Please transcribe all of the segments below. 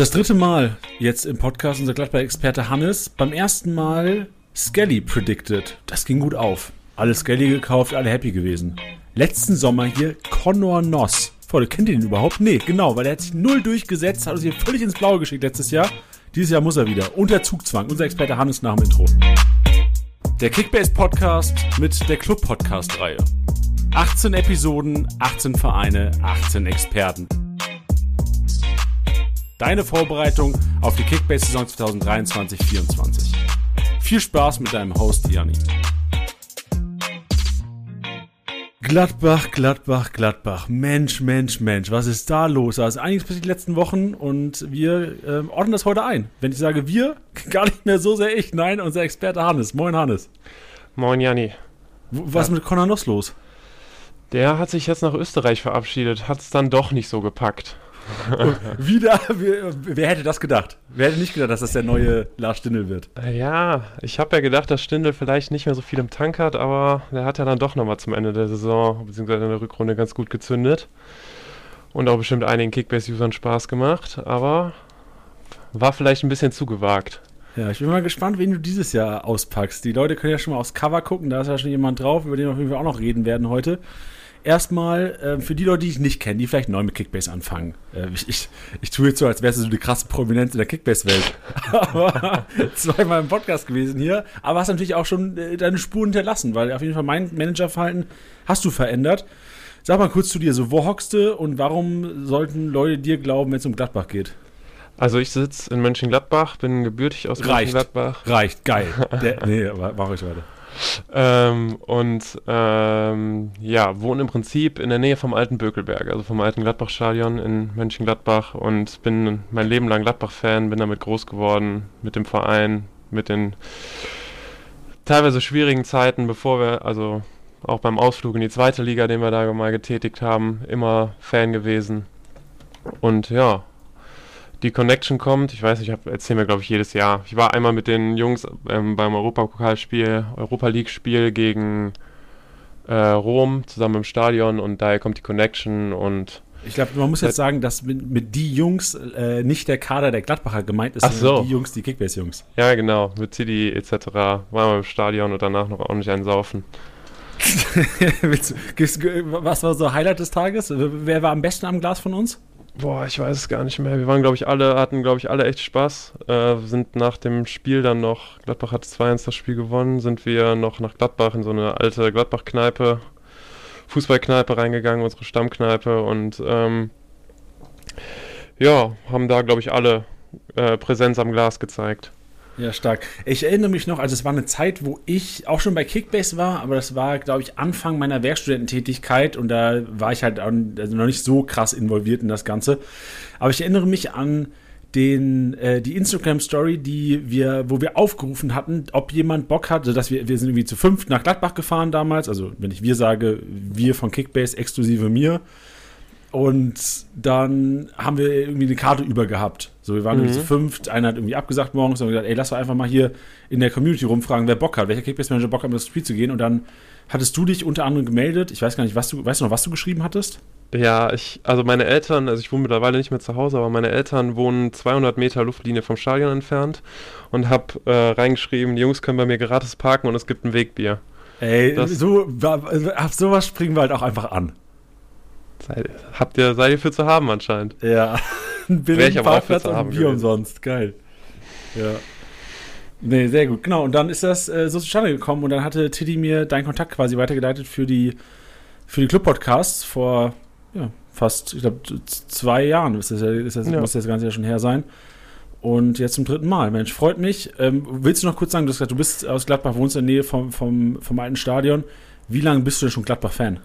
Das dritte Mal jetzt im Podcast unser Gladbach-Experte Hannes. Beim ersten Mal Skelly predicted. Das ging gut auf. Alle Skelly gekauft, alle happy gewesen. Letzten Sommer hier Connor Noss. Freunde, kennt ihr den überhaupt? Nee, genau, weil er hat sich null durchgesetzt, hat uns hier völlig ins Blaue geschickt letztes Jahr. Dieses Jahr muss er wieder. Unter Zugzwang. Unser Experte Hannes nach dem Intro. Der Kickbase Podcast mit der Club Podcast Reihe. 18 Episoden, 18 Vereine, 18 Experten. Deine Vorbereitung auf die Kickbase-Saison 2023-24. Viel Spaß mit deinem Host Janni. Gladbach, Gladbach, Gladbach. Mensch, Mensch, Mensch. Was ist da los? Da ist einiges passiert die letzten Wochen und wir ähm, ordnen das heute ein. Wenn ich sage wir, gar nicht mehr so sehr ich. Nein, unser Experte Hannes. Moin, Hannes. Moin, Janni. Was ist mit Conor Noss los? Der hat sich jetzt nach Österreich verabschiedet, hat es dann doch nicht so gepackt. Wieder, wer, wer, hätte das gedacht? Wer hätte nicht gedacht, dass das der neue Lars Stindl wird? Ja, ich habe ja gedacht, dass Stindl vielleicht nicht mehr so viel im Tank hat, aber der hat ja dann doch nochmal zum Ende der Saison, beziehungsweise in der Rückrunde ganz gut gezündet. Und auch bestimmt einigen Kickbase-Usern Spaß gemacht, aber war vielleicht ein bisschen zu gewagt. Ja, ich bin mal gespannt, wen du dieses Jahr auspackst. Die Leute können ja schon mal aufs Cover gucken, da ist ja schon jemand drauf, über den wir auf jeden Fall auch noch reden werden heute erstmal äh, für die Leute, die ich nicht kenne, die vielleicht neu mit Kickbase anfangen. Äh, ich, ich, ich tue jetzt so, als wärst du so die krasse Prominenz in der Kickbase-Welt. aber zweimal im Podcast gewesen hier. Aber hast natürlich auch schon äh, deine Spuren hinterlassen, weil auf jeden Fall mein Managerverhalten hast du verändert. Sag mal kurz zu dir, so wo hockst du und warum sollten Leute dir glauben, wenn es um Gladbach geht? Also ich sitze in Mönchengladbach, bin gebürtig aus Reicht. Mönchengladbach. Reicht, geil. Der, nee, mach ich weiter. Ähm, und ähm, ja, wohne im Prinzip in der Nähe vom alten Bökelberg, also vom alten Gladbach-Stadion in Mönchengladbach und bin mein Leben lang Gladbach-Fan, bin damit groß geworden, mit dem Verein, mit den teilweise schwierigen Zeiten, bevor wir, also auch beim Ausflug in die zweite Liga, den wir da mal getätigt haben, immer Fan gewesen. Und ja, die Connection kommt. Ich weiß, ich erzähle mir, glaube ich, jedes Jahr. Ich war einmal mit den Jungs ähm, beim Europapokalspiel, Europa League-Spiel gegen äh, Rom zusammen im Stadion und daher kommt die Connection und ich glaube, man muss jetzt sagen, dass mit, mit die Jungs äh, nicht der Kader der Gladbacher gemeint ist, Ach so. die Jungs, die Kickbase-Jungs. Ja, genau. Mit City etc. waren wir im Stadion und danach noch ordentlich einen saufen. was war so Highlight des Tages? Wer war am besten am Glas von uns? Boah, ich weiß es gar nicht mehr. Wir waren, glaube ich, alle, hatten, glaube ich, alle echt Spaß. Äh, sind nach dem Spiel dann noch, Gladbach hat 2-1 das Spiel gewonnen, sind wir noch nach Gladbach in so eine alte Gladbach-Kneipe, Fußballkneipe reingegangen, unsere Stammkneipe und ähm, ja, haben da, glaube ich, alle äh, Präsenz am Glas gezeigt. Ja, stark. Ich erinnere mich noch, also es war eine Zeit, wo ich auch schon bei Kickbase war, aber das war, glaube ich, Anfang meiner Werkstudententätigkeit und da war ich halt also noch nicht so krass involviert in das Ganze. Aber ich erinnere mich an den, äh, die Instagram-Story, die wir, wo wir aufgerufen hatten, ob jemand Bock hat, dass wir, wir sind irgendwie zu fünft nach Gladbach gefahren damals, also wenn ich wir sage, wir von Kickbase exklusive mir. Und dann haben wir irgendwie eine Karte über gehabt. So, wir waren mhm. irgendwie zu fünft, einer hat irgendwie abgesagt morgens und gesagt, ey, lass doch einfach mal hier in der Community rumfragen, wer Bock hat, welcher Kickbase-Manager Bock hat, um das Spiel zu gehen. Und dann hattest du dich unter anderem gemeldet. Ich weiß gar nicht, was du, weißt du noch, was du geschrieben hattest? Ja, ich, also meine Eltern, also ich wohne mittlerweile nicht mehr zu Hause, aber meine Eltern wohnen 200 Meter Luftlinie vom Stadion entfernt und hab äh, reingeschrieben, die Jungs können bei mir gratis parken und es gibt ein Wegbier. Ey, das, so, auf sowas springen wir halt auch einfach an. Seid, habt ihr, seid ihr für zu haben anscheinend. Ja. Ein billigen Parkplatz und ein Bier umsonst. Geil. Ja. Nee, sehr gut. Genau, und dann ist das äh, so zustande gekommen und dann hatte Tiddy mir deinen Kontakt quasi weitergeleitet für die, für die Club-Podcasts vor ja, fast, ich glaube, zwei Jahren ist das, ist das, ja. muss das Ganze ja schon her sein. Und jetzt zum dritten Mal. Mensch, freut mich. Ähm, willst du noch kurz sagen, du, gesagt, du bist aus Gladbach, wohnst in der Nähe vom, vom, vom alten Stadion. Wie lange bist du denn schon Gladbach-Fan?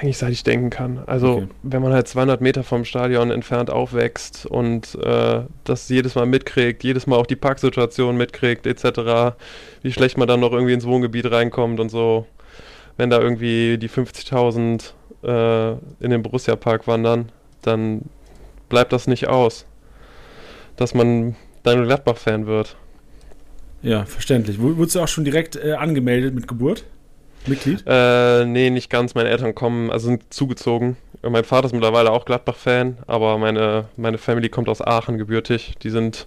Eigentlich seit ich denken kann. Also okay. wenn man halt 200 Meter vom Stadion entfernt aufwächst und äh, das jedes Mal mitkriegt, jedes Mal auch die Parksituation mitkriegt etc., wie schlecht man dann noch irgendwie ins Wohngebiet reinkommt und so, wenn da irgendwie die 50.000 äh, in den Borussia-Park wandern, dann bleibt das nicht aus, dass man dann Gladbach-Fan wird. Ja, verständlich. Wurdest du auch schon direkt äh, angemeldet mit Geburt? Mitglied? Äh, nee, nicht ganz. Meine Eltern kommen, also sind zugezogen Mein Vater ist mittlerweile auch Gladbach-Fan, aber meine, meine Family kommt aus Aachen gebürtig. Die sind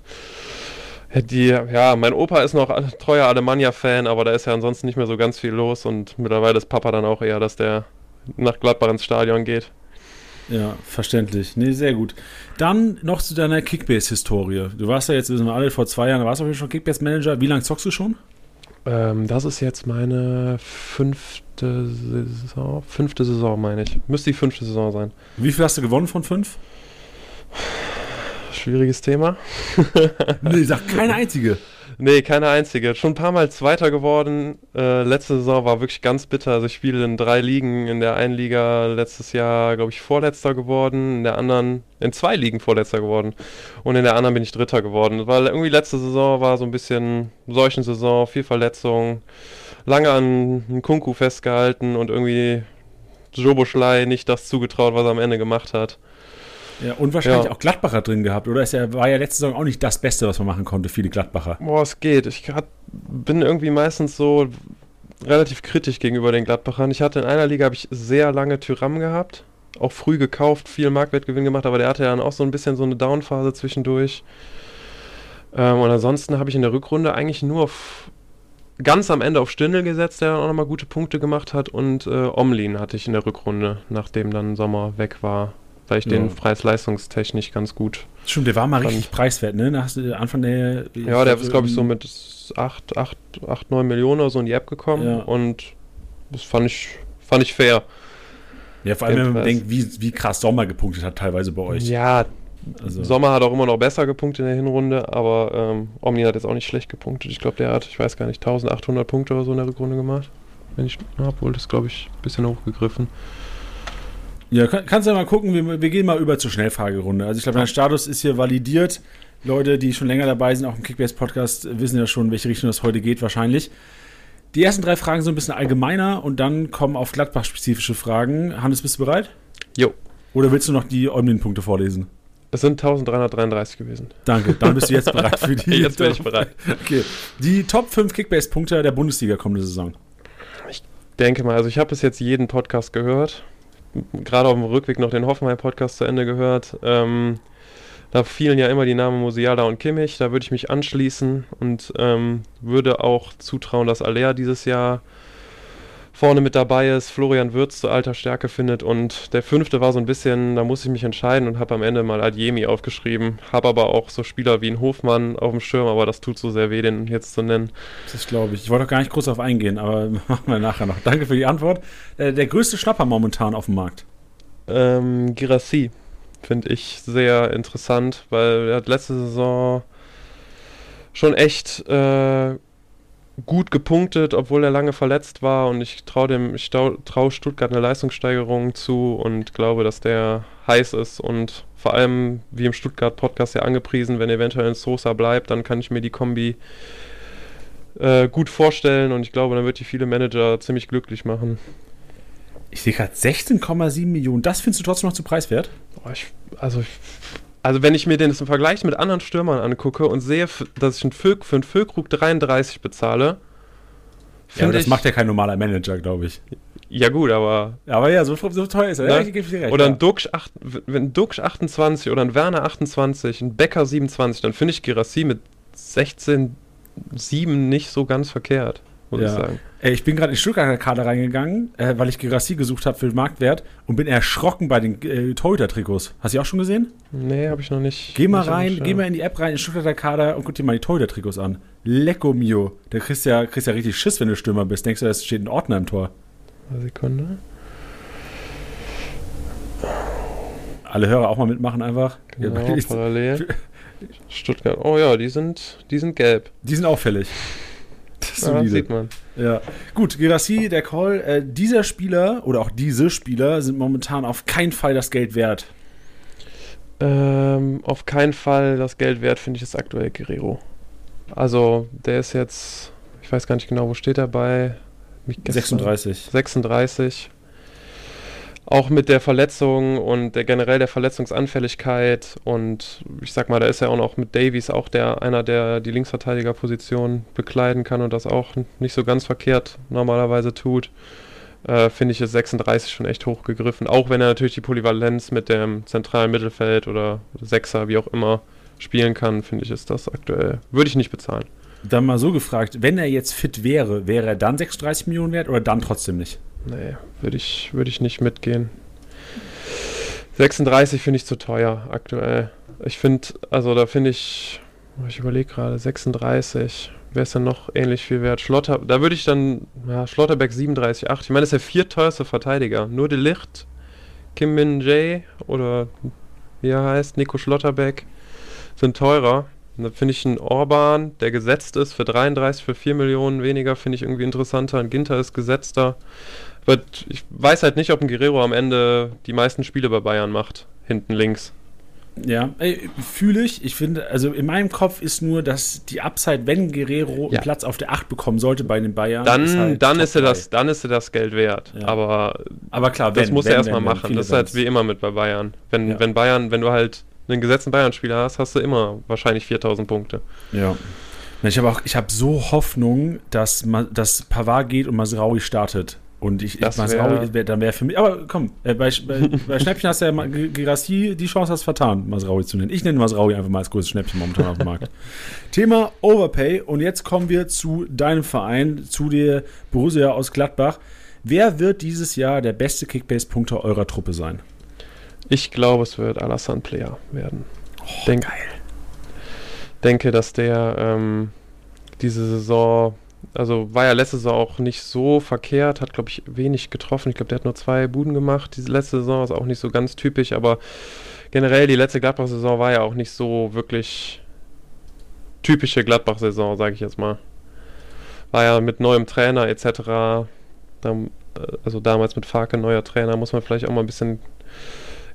die, ja, mein Opa ist noch treuer Alemannia-Fan, aber da ist ja ansonsten nicht mehr so ganz viel los und mittlerweile ist Papa dann auch eher, dass der nach Gladbach ins Stadion geht. Ja, verständlich. Nee, sehr gut. Dann noch zu deiner Kickbase-Historie. Du warst ja jetzt, wissen wir alle, vor zwei Jahren, warst du schon Kickbase-Manager. Wie lange zockst du schon? Ähm, das ist jetzt meine fünfte Saison. Fünfte Saison, meine ich. Müsste die fünfte Saison sein. Wie viel hast du gewonnen von fünf? Schwieriges Thema. nee, sag keine einzige. Nee, keine einzige. Schon ein paar Mal Zweiter geworden. Äh, letzte Saison war wirklich ganz bitter. Also ich spiele in drei Ligen. In der einen Liga letztes Jahr, glaube ich, Vorletzter geworden. In der anderen, in zwei Ligen Vorletzter geworden. Und in der anderen bin ich Dritter geworden. Weil irgendwie letzte Saison war so ein bisschen solchen Saison, viel Verletzungen. Lange an Kunku festgehalten und irgendwie Jobo Schlei nicht das zugetraut, was er am Ende gemacht hat. Ja, und wahrscheinlich ja. auch Gladbacher drin gehabt, oder? Es war ja letzte Saison auch nicht das Beste, was man machen konnte, viele Gladbacher. Boah, es geht. Ich grad, bin irgendwie meistens so relativ kritisch gegenüber den Gladbachern. Ich hatte in einer Liga habe ich sehr lange Tyram gehabt, auch früh gekauft, viel Marktwertgewinn gemacht, aber der hatte dann auch so ein bisschen so eine Downphase zwischendurch. Ähm, und ansonsten habe ich in der Rückrunde eigentlich nur auf, ganz am Ende auf Stindel gesetzt, der dann auch nochmal gute Punkte gemacht hat und äh, Omlin hatte ich in der Rückrunde, nachdem dann Sommer weg war weil ich ja. den preis-leistungstechnisch ganz gut. Stimmt, der war mal fand. richtig preiswert, ne? Nach Anfang der. Ja, der ist, glaube ich, so mit 8, 8, 8, 9 Millionen oder so in die App gekommen ja. und das fand ich, fand ich fair. Ja, vor allem, wenn man denkt, wie, wie krass Sommer gepunktet hat, teilweise bei euch. Ja, also. Sommer hat auch immer noch besser gepunktet in der Hinrunde, aber ähm, Omni hat jetzt auch nicht schlecht gepunktet. Ich glaube, der hat, ich weiß gar nicht, 1800 Punkte oder so in der Rückrunde gemacht. Wenn ich, obwohl das, glaube ich, ein bisschen hochgegriffen. Ja, kann, kannst ja mal gucken, wir, wir, gehen mal über zur Schnellfragerunde. Also ich glaube, dein Status ist hier validiert. Leute, die schon länger dabei sind, auch im Kickbase-Podcast, wissen ja schon, welche Richtung das heute geht wahrscheinlich. Die ersten drei Fragen sind ein bisschen allgemeiner und dann kommen auf Gladbach-spezifische Fragen. Hannes, bist du bereit? Jo. Oder willst du noch die Omnin-Punkte vorlesen? Es sind 1333 gewesen. Danke, dann bist du jetzt bereit für die. jetzt bin ich bereit. Okay. Die Top 5 Kickbase-Punkte der Bundesliga kommende Saison. Ich denke mal, also ich habe bis jetzt jeden Podcast gehört gerade auf dem Rückweg noch den Hoffenheim-Podcast zu Ende gehört. Ähm, da fielen ja immer die Namen Musiala und Kimmich. Da würde ich mich anschließen und ähm, würde auch zutrauen, dass Alea dieses Jahr vorne mit dabei ist, Florian Würz zu alter Stärke findet und der fünfte war so ein bisschen, da muss ich mich entscheiden und habe am Ende mal Adjemi aufgeschrieben, habe aber auch so Spieler wie ein Hofmann auf dem Schirm, aber das tut so sehr weh, den jetzt zu nennen. Das glaube ich. Ich wollte auch gar nicht groß darauf eingehen, aber machen wir nachher noch. Danke für die Antwort. Äh, der größte Schnapper momentan auf dem Markt? Ähm, Girassi finde ich sehr interessant, weil er hat letzte Saison schon echt äh, gut gepunktet, obwohl er lange verletzt war und ich traue dem, ich traue Stuttgart eine Leistungssteigerung zu und glaube, dass der heiß ist und vor allem, wie im Stuttgart-Podcast ja angepriesen, wenn eventuell ein Sosa bleibt, dann kann ich mir die Kombi äh, gut vorstellen und ich glaube, dann wird die viele Manager ziemlich glücklich machen. Ich sehe gerade 16,7 Millionen. Das findest du trotzdem noch zu preiswert? Boah, ich, also ich also wenn ich mir den im Vergleich mit anderen Stürmern angucke und sehe, dass ich einen Füll, für einen Füllkrug 33 bezahle, ja, aber das ich, macht ja kein normaler Manager, glaube ich. Ja gut, aber... Aber ja, so, so teuer ist er. Ne? Ja, recht, oder ein Duxch, ein Duxch 28 oder ein Werner 28, ein Becker 27, dann finde ich Girassi mit 16, 7 nicht so ganz verkehrt muss ja. ich sagen. Ich bin gerade in die Stuttgarter Kader reingegangen, äh, weil ich Gerassi gesucht habe für den Marktwert und bin erschrocken bei den äh, Torhüter-Trikots. Hast du die auch schon gesehen? Nee, habe ich noch nicht. Geh mal rein, geh mal in die App rein, in Stuttgarter Kader und guck dir mal die Torhüter-Trikots an. Lecco mio. Da kriegst du ja, kriegst ja richtig Schiss, wenn du Stürmer bist. Denkst du, es steht ein Ordner im Tor. Eine Sekunde. Alle Hörer auch mal mitmachen einfach. Genau, ja, parallel. Stuttgart. Oh ja, die sind, die sind gelb. Die sind auffällig. Das ja, sieht man. Ja. Gut, Gerassi, der Call. Äh, dieser Spieler oder auch diese Spieler sind momentan auf keinen Fall das Geld wert. Ähm, auf keinen Fall das Geld wert, finde ich, ist aktuell Guerrero. Also, der ist jetzt, ich weiß gar nicht genau, wo steht er bei? 36. 36 auch mit der Verletzung und der generell der Verletzungsanfälligkeit und ich sag mal, da ist ja auch noch mit Davies auch der einer, der die Linksverteidigerposition bekleiden kann und das auch nicht so ganz verkehrt normalerweise tut. äh, finde ich ist 36 schon echt hochgegriffen. Auch wenn er natürlich die Polyvalenz mit dem zentralen Mittelfeld oder Sechser, wie auch immer, spielen kann, finde ich, ist das aktuell. Würde ich nicht bezahlen. Dann mal so gefragt, wenn er jetzt fit wäre, wäre er dann 36 Millionen wert oder dann trotzdem nicht? Nee, würde ich, würd ich nicht mitgehen. 36 finde ich zu teuer aktuell. Ich finde, also da finde ich, ich überlege gerade, 36, wer ist denn noch ähnlich viel wert? Schlotter, da würde ich dann, ja, Schlotterbeck 37,8. Ich meine, das ist der vierteuerste Verteidiger. Nur De Licht, Kim Min Jae oder wie er heißt, Nico Schlotterbeck sind teurer. Und da finde ich einen Orban, der gesetzt ist für 33, für 4 Millionen weniger, finde ich irgendwie interessanter. Ein Ginter ist gesetzter. Aber ich weiß halt nicht, ob ein Guerrero am Ende die meisten Spiele bei Bayern macht. Hinten links. Ja, fühle ich. Ich finde, also in meinem Kopf ist nur, dass die Upside, wenn Guerrero ja. einen Platz auf der 8 bekommen sollte bei den Bayern, dann ist, halt dann ist er das, dann ist er das Geld wert. Ja. Aber, aber klar, das wenn, muss er erstmal machen. Das ist halt wie immer mit bei Bayern. Wenn, ja. wenn Bayern, wenn du halt einen gesetzten Bayern-Spieler hast, hast du immer wahrscheinlich 4000 Punkte. Ja. Ich habe auch, ich habe so Hoffnung, dass, dass Pavard geht und Masraui startet. Und ich, das Masraui, wär, dann wäre für mich, aber komm, äh, bei, bei, bei, Schnäppchen hast du ja Girassi, die Chance hast vertan, Masraui zu nennen. Ich nenne Masraui einfach mal als größtes Schnäppchen momentan auf dem Markt. Thema Overpay und jetzt kommen wir zu deinem Verein, zu der Borussia aus Gladbach. Wer wird dieses Jahr der beste Kickbase-Punkter eurer Truppe sein? Ich glaube, es wird Alassane Player werden. Oh, Denk, geil. Denke, dass der ähm, diese Saison, also war ja letzte Saison auch nicht so verkehrt, hat, glaube ich, wenig getroffen. Ich glaube, der hat nur zwei Buden gemacht. Diese letzte Saison ist auch nicht so ganz typisch, aber generell die letzte Gladbach-Saison war ja auch nicht so wirklich typische Gladbach-Saison, sage ich jetzt mal. War ja mit neuem Trainer etc. Äh, also damals mit Farke, neuer Trainer, muss man vielleicht auch mal ein bisschen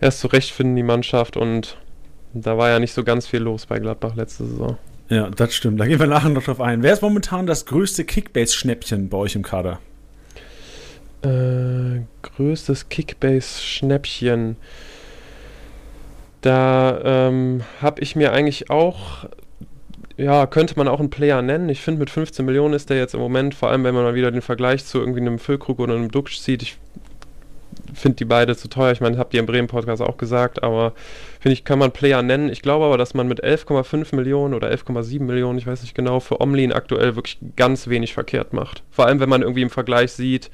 erst zurechtfinden, die Mannschaft. Und da war ja nicht so ganz viel los bei Gladbach letzte Saison. Ja, das stimmt. Da gehen wir nachher noch drauf ein. Wer ist momentan das größte Kickbase-Schnäppchen bei euch im Kader? Äh, größtes Kickbase-Schnäppchen. Da ähm, habe ich mir eigentlich auch, ja, könnte man auch einen Player nennen. Ich finde, mit 15 Millionen ist der jetzt im Moment, vor allem wenn man mal wieder den Vergleich zu irgendwie einem Füllkrug oder einem Duxch zieht, ich finde die beide zu teuer. Ich meine, habt ihr im Bremen-Podcast auch gesagt, aber finde ich, kann man Player nennen. Ich glaube aber, dass man mit 11,5 Millionen oder 11,7 Millionen, ich weiß nicht genau, für Omlin aktuell wirklich ganz wenig verkehrt macht. Vor allem, wenn man irgendwie im Vergleich sieht,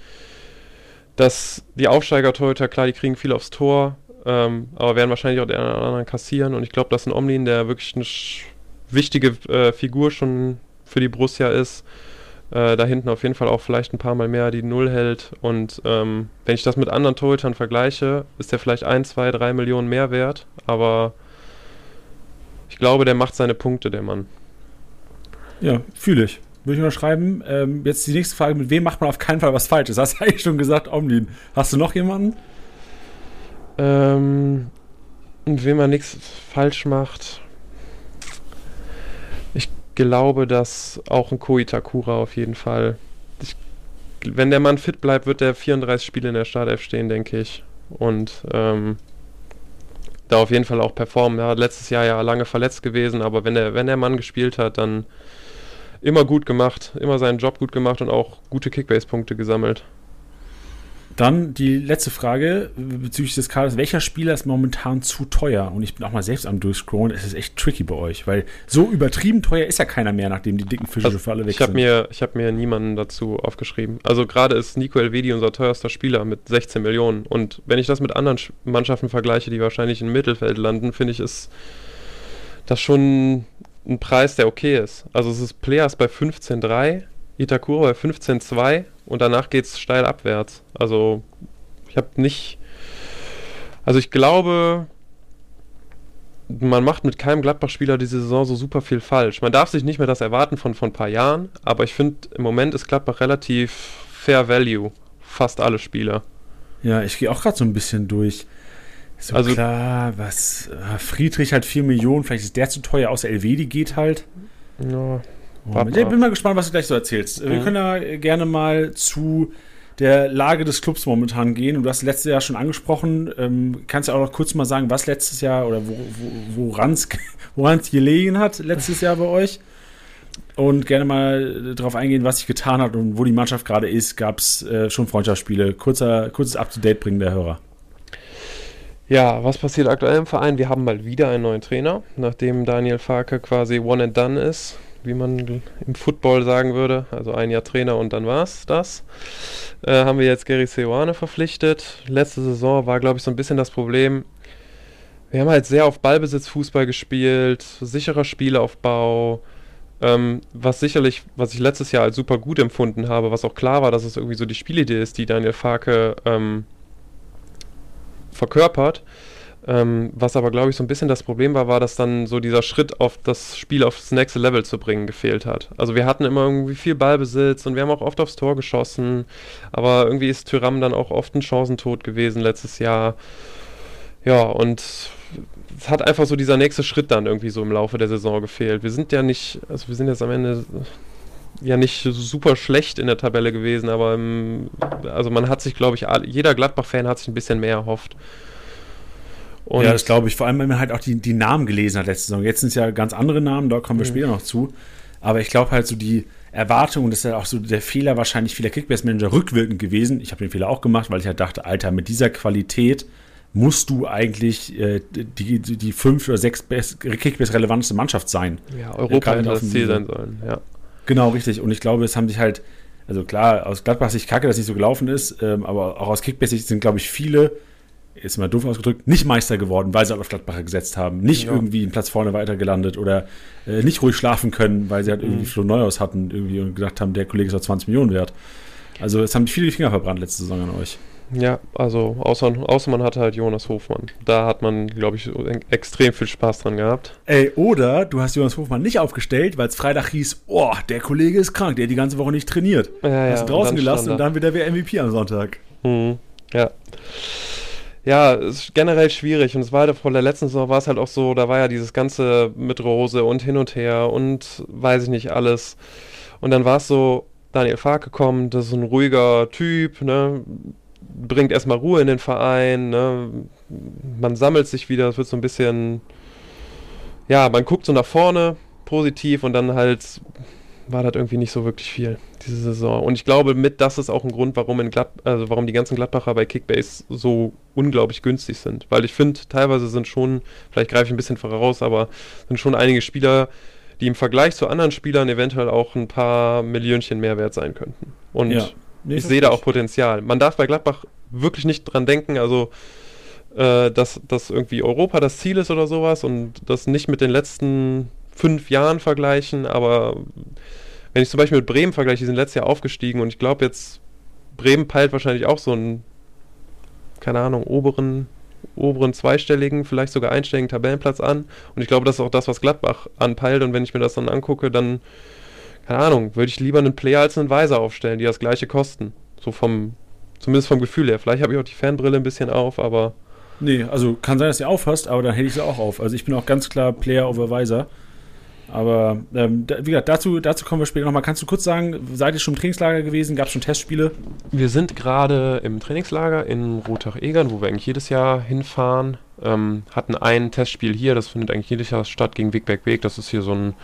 dass die Aufsteiger-Torhüter, klar, die kriegen viel aufs Tor, ähm, aber werden wahrscheinlich auch den anderen kassieren. Und ich glaube, dass ein Omlin, der wirklich eine wichtige äh, Figur schon für die Borussia ist, äh, da hinten auf jeden Fall auch vielleicht ein paar Mal mehr die Null hält. Und ähm, wenn ich das mit anderen Torhütern vergleiche, ist der vielleicht ein, zwei, drei Millionen mehr wert. Aber ich glaube, der macht seine Punkte, der Mann. Ja, fühle ich. Würde ich mal schreiben. Ähm, jetzt die nächste Frage: Mit wem macht man auf keinen Fall was Falsches? Hast du eigentlich schon gesagt, Omlin. Hast du noch jemanden? Ähm, mit wem man nichts falsch macht glaube, dass auch ein Koitakura auf jeden Fall. Ich, wenn der Mann fit bleibt, wird er 34 Spiele in der Startelf stehen, denke ich. Und ähm, da auf jeden Fall auch performen. Er hat letztes Jahr ja lange verletzt gewesen, aber wenn der, wenn der Mann gespielt hat, dann immer gut gemacht, immer seinen Job gut gemacht und auch gute Kickbase-Punkte gesammelt. Dann die letzte Frage bezüglich des Kaders. Welcher Spieler ist momentan zu teuer? Und ich bin auch mal selbst am Durchscrollen. Es ist echt tricky bei euch, weil so übertrieben teuer ist ja keiner mehr, nachdem die dicken Fische also, für alle weg ich hab sind. Mir, ich habe mir niemanden dazu aufgeschrieben. Also gerade ist Nico Elvedi unser teuerster Spieler mit 16 Millionen. Und wenn ich das mit anderen Mannschaften vergleiche, die wahrscheinlich im Mittelfeld landen, finde ich, ist das schon ein Preis, der okay ist. Also es ist Players bei 15,3, Itakura bei 15,2 und danach geht es steil abwärts. Also ich habe nicht. Also ich glaube, man macht mit keinem Gladbach-Spieler diese Saison so super viel falsch. Man darf sich nicht mehr das erwarten von vor ein paar Jahren, aber ich finde, im Moment ist Gladbach relativ fair value. Fast alle Spieler. Ja, ich gehe auch gerade so ein bisschen durch. So also, klar, was. Ah, Friedrich hat 4 Millionen, vielleicht ist der zu teuer, außer Elvedi geht halt. Ja. Ich bin mal gespannt, was du gleich so erzählst. Wir können ja gerne mal zu der Lage des Clubs momentan gehen. Und du hast letztes Jahr schon angesprochen. Ähm, kannst du auch noch kurz mal sagen, was letztes Jahr oder wo, wo, woran es gelegen hat letztes Jahr bei euch? und gerne mal darauf eingehen, was sich getan hat und wo die Mannschaft gerade ist. Gab es äh, schon Freundschaftsspiele? Kurzer, kurzes Up-to-Date bringen der Hörer. Ja, was passiert aktuell im Verein? Wir haben mal wieder einen neuen Trainer, nachdem Daniel Farke quasi one and done ist, wie man im Football sagen würde. Also ein Jahr Trainer und dann war's das. Äh, haben wir jetzt Gary Seoane verpflichtet. Letzte Saison war, glaube ich, so ein bisschen das Problem. Wir haben halt sehr auf Ballbesitz Fußball gespielt, sicherer Spielaufbau. Ähm, was sicherlich, was ich letztes Jahr als super gut empfunden habe, was auch klar war, dass es irgendwie so die Spielidee ist, die Daniel Farke ähm, verkörpert. Ähm, was aber, glaube ich, so ein bisschen das Problem war, war, dass dann so dieser Schritt auf das Spiel aufs nächste Level zu bringen gefehlt hat. Also wir hatten immer irgendwie viel Ballbesitz und wir haben auch oft aufs Tor geschossen, aber irgendwie ist Tyram dann auch oft ein Chancentod gewesen letztes Jahr. Ja, und es hat einfach so dieser nächste Schritt dann irgendwie so im Laufe der Saison gefehlt. Wir sind ja nicht, also wir sind jetzt am Ende ja nicht super schlecht in der Tabelle gewesen, aber im, also man hat sich, glaube ich, jeder Gladbach-Fan hat sich ein bisschen mehr erhofft. Und ja, das glaube ich, vor allem, wenn man halt auch die, die Namen gelesen hat letzte Saison. Jetzt sind es ja ganz andere Namen, da kommen wir mhm. später noch zu. Aber ich glaube halt so die Erwartung, und das ist ja auch so der Fehler wahrscheinlich vieler Kickbase-Manager rückwirkend gewesen. Ich habe den Fehler auch gemacht, weil ich halt dachte, Alter, mit dieser Qualität musst du eigentlich äh, die, die, die fünf oder sechs Kickbase-relevanteste Mannschaft sein. Ja, Europa hätte das Ziel sein sollen, ja. Genau, richtig. Und ich glaube, es haben sich halt, also klar, aus Gladbach sich kacke, dass nicht so gelaufen ist, ähm, aber auch aus Kickbase sind, glaube ich, viele, jetzt mal doof ausgedrückt, nicht Meister geworden, weil sie halt auf Gladbacher gesetzt haben. Nicht ja. irgendwie einen Platz vorne weitergelandet oder äh, nicht ruhig schlafen können, weil sie halt mhm. irgendwie Flo Neuhaus hatten irgendwie und gedacht haben, der Kollege ist auch 20 Millionen wert. Also es haben viele die Finger verbrannt letzte Saison an euch. Ja, also außer, außer man hatte halt Jonas Hofmann. Da hat man, glaube ich, extrem viel Spaß dran gehabt. Ey, oder du hast Jonas Hofmann nicht aufgestellt, weil es Freitag hieß, oh, der Kollege ist krank, der hat die ganze Woche nicht trainiert. Ja, hast ja, draußen gelassen und dann wieder wer MVP am Sonntag. Mhm, ja. Ja, ist generell schwierig und es war halt vor der letzten Saison war es halt auch so, da war ja dieses ganze mit Rose und hin und her und weiß ich nicht alles. Und dann war es so, Daniel Farke kommt, das ist ein ruhiger Typ, ne, bringt erstmal Ruhe in den Verein, ne? man sammelt sich wieder, es wird so ein bisschen, ja, man guckt so nach vorne, positiv und dann halt war das irgendwie nicht so wirklich viel diese Saison. Und ich glaube, mit das ist auch ein Grund, warum in Glad also warum die ganzen Gladbacher bei Kickbase so unglaublich günstig sind. Weil ich finde, teilweise sind schon, vielleicht greife ich ein bisschen voraus, aber sind schon einige Spieler, die im Vergleich zu anderen Spielern eventuell auch ein paar Millionchen mehr wert sein könnten. Und ja. Nee, ich sehe da auch Potenzial. Man darf bei Gladbach wirklich nicht dran denken, also äh, dass, dass irgendwie Europa das Ziel ist oder sowas und das nicht mit den letzten fünf Jahren vergleichen, aber wenn ich zum Beispiel mit Bremen vergleiche, die sind letztes Jahr aufgestiegen und ich glaube jetzt, Bremen peilt wahrscheinlich auch so einen, keine Ahnung, oberen, oberen zweistelligen, vielleicht sogar einstelligen Tabellenplatz an und ich glaube, das ist auch das, was Gladbach anpeilt und wenn ich mir das dann angucke, dann keine Ahnung, würde ich lieber einen Player als einen Weiser aufstellen, die das gleiche kosten. So vom, zumindest vom Gefühl her. Vielleicht habe ich auch die Fanbrille ein bisschen auf, aber. Nee, also kann sein, dass du aufhast, aber dann hätte ich sie auch auf. Also ich bin auch ganz klar Player over Weiser. Aber ähm, wie gesagt, dazu, dazu kommen wir später nochmal. Kannst du kurz sagen, seid ihr schon im Trainingslager gewesen? Gab es schon Testspiele? Wir sind gerade im Trainingslager in Rotach-Egern, wo wir eigentlich jedes Jahr hinfahren. Ähm, hatten ein Testspiel hier, das findet eigentlich jedes Jahr statt gegen Wegberg Weg. Das ist hier so ein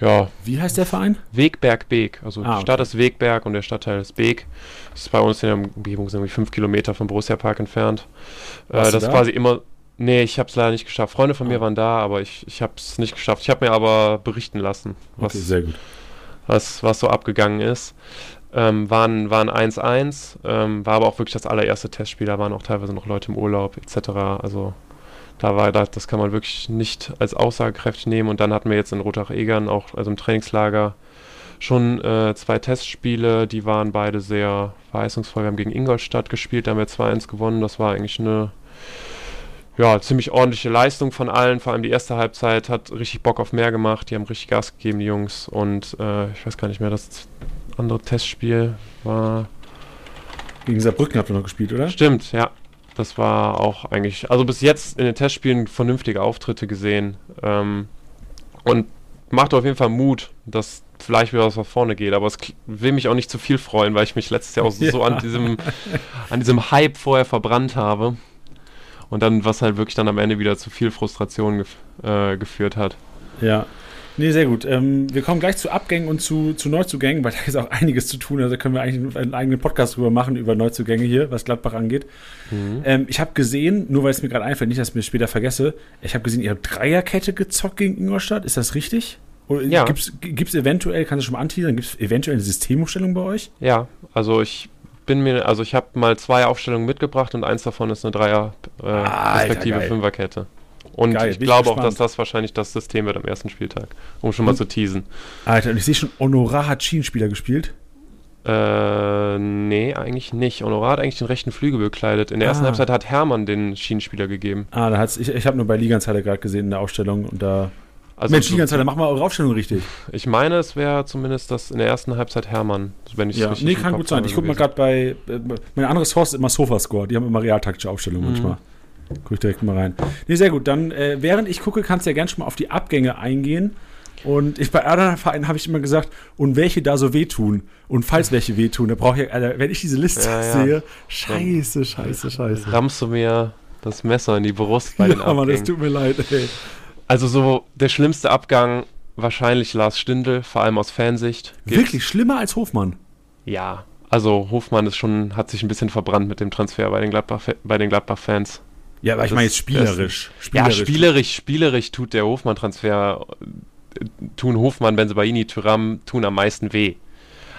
ja. Wie heißt der Verein? Wegberg-Beek. Also ah, die Stadt ist Wegberg und der Stadtteil ist Beek. Das ist bei uns in der Umgebung sind fünf Kilometer vom Borussia Park entfernt. Äh, das ist quasi immer. Nee, ich habe es leider nicht geschafft. Freunde von ah. mir waren da, aber ich, ich habe es nicht geschafft. Ich habe mir aber berichten lassen, was, okay, sehr gut. was, was so abgegangen ist. Ähm, waren 1-1, ähm, war aber auch wirklich das allererste Testspiel. Da waren auch teilweise noch Leute im Urlaub etc. Also da war das, das kann man wirklich nicht als aussagekräftig nehmen. Und dann hatten wir jetzt in Rotach-Egern auch, also im Trainingslager, schon äh, zwei Testspiele, die waren beide sehr verheißungsvoll. Wir haben gegen Ingolstadt gespielt, da haben wir 2-1 gewonnen. Das war eigentlich eine ja, ziemlich ordentliche Leistung von allen. Vor allem die erste Halbzeit hat richtig Bock auf mehr gemacht. Die haben richtig Gas gegeben, die Jungs. Und äh, ich weiß gar nicht mehr, das andere Testspiel war. Gegen Saarbrücken habt ihr noch gespielt, oder? Stimmt, ja. Das war auch eigentlich, also bis jetzt in den Testspielen vernünftige Auftritte gesehen. Ähm, und macht auf jeden Fall Mut, dass vielleicht wieder was nach vorne geht. Aber es will mich auch nicht zu viel freuen, weil ich mich letztes Jahr auch ja. so an diesem, an diesem Hype vorher verbrannt habe. Und dann, was halt wirklich dann am Ende wieder zu viel Frustration gef äh, geführt hat. Ja. Nee, sehr gut. Ähm, wir kommen gleich zu Abgängen und zu, zu Neuzugängen, weil da ist auch einiges zu tun. Also können wir eigentlich einen eigenen Podcast drüber machen, über Neuzugänge hier, was Gladbach angeht. Mhm. Ähm, ich habe gesehen, nur weil es mir gerade einfällt, nicht, dass ich mir später vergesse, ich habe gesehen, ihr habt Dreierkette gezockt gegen Ingolstadt. Ist das richtig? Oder ja. Gibt es eventuell, kannst du schon mal anteasern, gibt es eventuell eine Systemumstellung bei euch? Ja, also ich bin mir, also ich habe mal zwei Aufstellungen mitgebracht und eins davon ist eine Dreier, äh, ah, respektive Fünferkette. Und Geil, ich glaube gespannt. auch, dass das wahrscheinlich das System wird am ersten Spieltag, um schon mal hm. zu teasen. Alter, und ich sehe schon, Honorar hat Schienenspieler gespielt. Äh, nee, eigentlich nicht. Honorar hat eigentlich den rechten Flügel bekleidet. In der ah. ersten Halbzeit hat Hermann den Schienenspieler gegeben. Ah, da hat's, ich, ich habe nur bei Liganzeile gerade gesehen in der Aufstellung und da. Also Mensch, Liganzeile, mach mal eure Aufstellung richtig. Ich meine, es wäre zumindest das in der ersten Halbzeit Hermann, wenn ich es ja. richtig Nee, kann gut sein. Ich gucke mal gerade bei. Äh, mein anderes Source ist immer Sofascore. Die haben immer realtaktische Aufstellungen mhm. manchmal. Guck ich direkt mal rein. Nee, sehr gut. Dann, äh, während ich gucke, kannst du ja gerne schon mal auf die Abgänge eingehen. Und ich bei anderen Vereinen habe ich immer gesagt, und welche da so wehtun. Und falls welche wehtun, da brauche ich, Alter, wenn ich diese Liste ja, ja. sehe, scheiße, scheiße, scheiße. Rammst du mir das Messer in die Brust bei den ja, Abgängen. Mann, das tut mir leid, ey. Also so der schlimmste Abgang wahrscheinlich Lars Stindl, vor allem aus Fansicht. Gibt's. Wirklich schlimmer als Hofmann? Ja, also Hofmann ist schon, hat sich ein bisschen verbrannt mit dem Transfer bei den Gladbach, bei den Gladbach-Fans. Ja, aber ich meine jetzt spielerisch. spielerisch. Ja, spielerisch, spielerisch tut der Hofmann-Transfer, tun Hofmann, Benzebaini, Thuram, tun am meisten weh.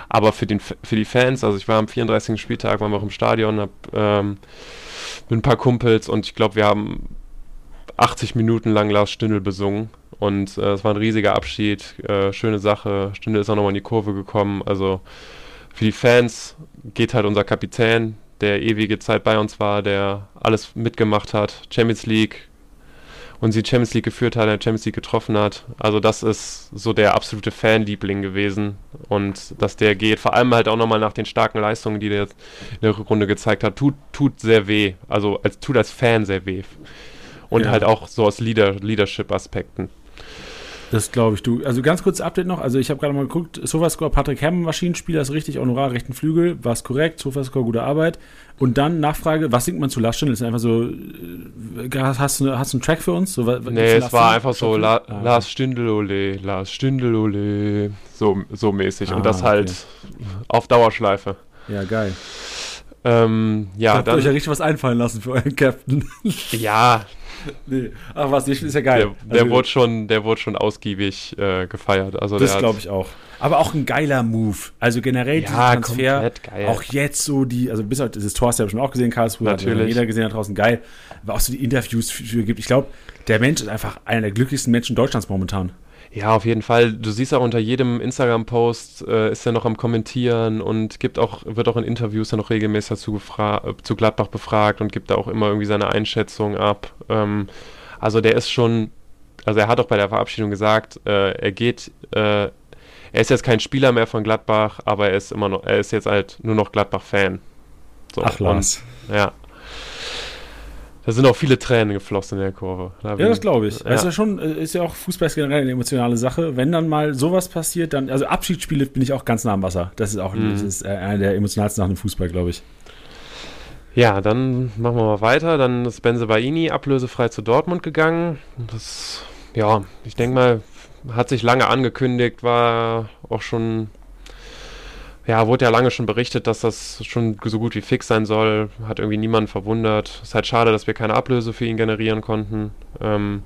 Aber für, den, für die Fans, also ich war am 34. Spieltag, waren wir auch im Stadion, hab, ähm, mit ein paar Kumpels und ich glaube, wir haben 80 Minuten lang Lars Stündel besungen. Und äh, es war ein riesiger Abschied, äh, schöne Sache. Stündel ist auch nochmal in die Kurve gekommen. Also für die Fans geht halt unser Kapitän, der ewige Zeit bei uns war, der alles mitgemacht hat, Champions League und sie Champions League geführt hat, der Champions League getroffen hat. Also das ist so der absolute Fanliebling gewesen und dass der geht, vor allem halt auch nochmal nach den starken Leistungen, die der in der Rückrunde gezeigt hat, tut, tut sehr weh, also als, tut als Fan sehr weh und ja. halt auch so aus Leader, Leadership-Aspekten. Das glaube ich, du. Also ganz kurz Update noch. Also ich habe gerade mal geguckt, Sofascore Patrick Herrmann, Maschinenspieler ist richtig, Honorar rechten Flügel, war es korrekt, Sofascore gute Arbeit. Und dann Nachfrage, was singt man zu Laststindl? Ist einfach so, äh, hast du, hast du einen Track für uns? So, nee, es war einfach so, La, ah, Lars Stindl, ole, Lars Stindl, ole, so, so mäßig. Ah, Und das halt okay. auf Dauerschleife. Ja, geil. Ähm, ja, Habt dann, euch ja richtig was einfallen lassen für euren Captain. ja, nee. Ach was, ist ja geil. Der, der also, wurde, schon, der wurde schon ausgiebig äh, gefeiert. Also das glaube ich auch. Aber auch ein geiler Move. Also generell ja, Transfer. Auch jetzt so die, also bis auf das Tor hast du ja schon auch gesehen, Karlsruhe. Natürlich. Hat jeder gesehen da draußen, geil. Aber auch so die Interviews für gibt. Ich glaube, der Mensch ist einfach einer der glücklichsten Menschen Deutschlands momentan. Ja, auf jeden Fall. Du siehst auch unter jedem Instagram-Post äh, ist er noch am Kommentieren und gibt auch, wird auch in Interviews dann noch regelmäßig dazu äh, zu Gladbach befragt und gibt da auch immer irgendwie seine Einschätzung ab. Ähm, also der ist schon, also er hat auch bei der Verabschiedung gesagt, äh, er geht, äh, er ist jetzt kein Spieler mehr von Gladbach, aber er ist immer noch, er ist jetzt halt nur noch Gladbach-Fan. So, Ach, Lars. Ja. Da sind auch viele Tränen geflossen in der Kurve. Da ja, das glaube ich. Ja. Ist ja schon, äh, ist ja auch Fußball generell eine emotionale Sache. Wenn dann mal sowas passiert, dann, also Abschiedsspiele bin ich auch ganz nah am Wasser. Das ist auch, mhm. das ist äh, einer der emotionalsten Sachen im Fußball, glaube ich. Ja, dann machen wir mal weiter. Dann ist Benze Baini ablösefrei zu Dortmund gegangen. Das, ja, ich denke mal, hat sich lange angekündigt, war auch schon ja, wurde ja lange schon berichtet, dass das schon so gut wie fix sein soll. Hat irgendwie niemanden verwundert. Ist halt schade, dass wir keine Ablöse für ihn generieren konnten. Ähm,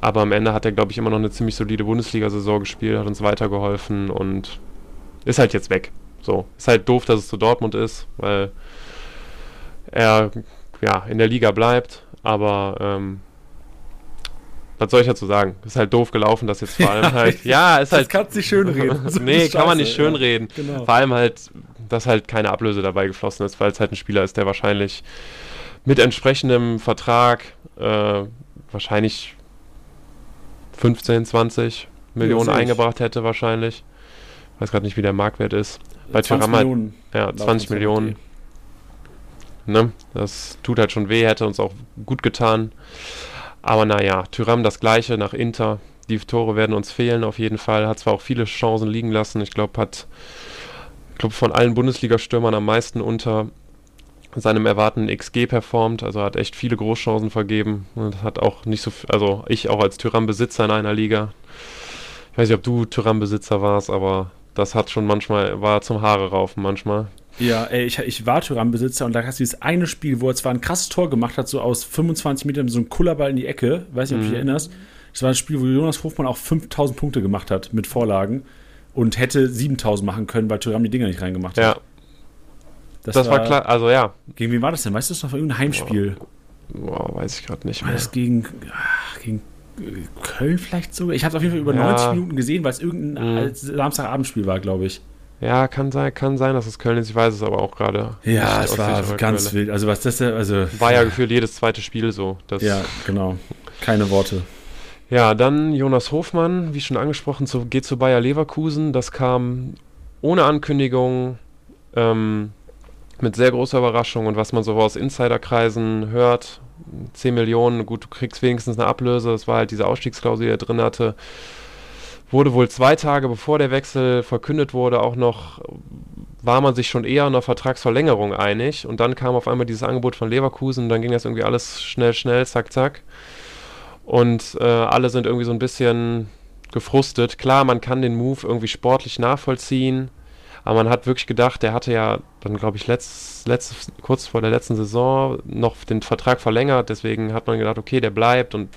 aber am Ende hat er, glaube ich, immer noch eine ziemlich solide Bundesliga-Saison gespielt, hat uns weitergeholfen und ist halt jetzt weg. So. Ist halt doof, dass es zu Dortmund ist, weil er ja in der Liga bleibt, aber ähm, was soll ich dazu sagen? Ist halt doof gelaufen, dass jetzt vor allem halt. ja, ist halt. Das kannst du nicht schönreden. So nee, kann man nicht schönreden. Ja, genau. Vor allem halt, dass halt keine Ablöse dabei geflossen ist, weil es halt ein Spieler ist, der wahrscheinlich mit entsprechendem Vertrag äh, wahrscheinlich 15, 20 Millionen ja, eingebracht hätte, wahrscheinlich. Ich weiß gerade nicht, wie der Marktwert ist. Bei Tyram halt, ja, 20 Millionen. Ne? Das tut halt schon weh, hätte uns auch gut getan. Aber naja, Tyram das gleiche nach Inter. Die Tore werden uns fehlen auf jeden Fall. Hat zwar auch viele Chancen liegen lassen. Ich glaube, hat ich glaube von allen Bundesliga-Stürmern am meisten unter seinem erwartenden XG performt. Also hat echt viele Großchancen vergeben. Und hat auch nicht so, also ich auch als Tyram-Besitzer in einer Liga Ich weiß nicht, ob du Tyrann-Besitzer warst, aber das hat schon manchmal, war zum Haare raufen manchmal. Ja, ey, ich, ich war Tyrann-Besitzer und da hast du dieses eine Spiel, wo er zwar ein krasses Tor gemacht hat, so aus 25 Metern so ein Kullerball in die Ecke, weiß nicht, ob du dich erinnerst. Das war ein Spiel, wo Jonas Hofmann auch 5000 Punkte gemacht hat mit Vorlagen und hätte 7000 machen können, weil Tyrann die Dinger nicht reingemacht hat. Ja, Das, das, war, klar, also ja. Gegen wen war das denn? Weißt du, das war irgendein Heimspiel. Boah, weiß ich gerade nicht War mehr. das gegen, ach, gegen äh, Köln vielleicht sogar? Ich habe es auf jeden Fall über Ja. 90 Minuten gesehen, weil es irgendein Mhm. Samstagabendspiel war, glaube ich. Ja, kann sein, kann sein, dass es Köln ist. Ich weiß es aber auch gerade. Ja, es war ganz Quelle. wild. Also was das da, also War ja gefühlt jedes zweite Spiel so. Ja, genau. Keine Worte. Ja, dann Jonas Hofmann, wie schon angesprochen, zu, geht zu Bayer Leverkusen. Das kam ohne Ankündigung, ähm, mit sehr großer Überraschung und was man so aus Insiderkreisen hört, 10 Millionen, gut, du kriegst wenigstens eine Ablöse, das war halt diese Ausstiegsklausel, die er drin hatte. Wurde wohl zwei Tage bevor der Wechsel verkündet wurde, auch noch, war man sich schon eher in einer Vertragsverlängerung einig und dann kam auf einmal dieses Angebot von Leverkusen, dann ging das irgendwie alles schnell, schnell, zack, zack. Und äh, alle sind irgendwie so ein bisschen gefrustet. Klar, man kann den Move irgendwie sportlich nachvollziehen, aber man hat wirklich gedacht, der hatte ja dann, glaube ich, letzt, letzt, kurz vor der letzten Saison noch den Vertrag verlängert. Deswegen hat man gedacht, okay, der bleibt und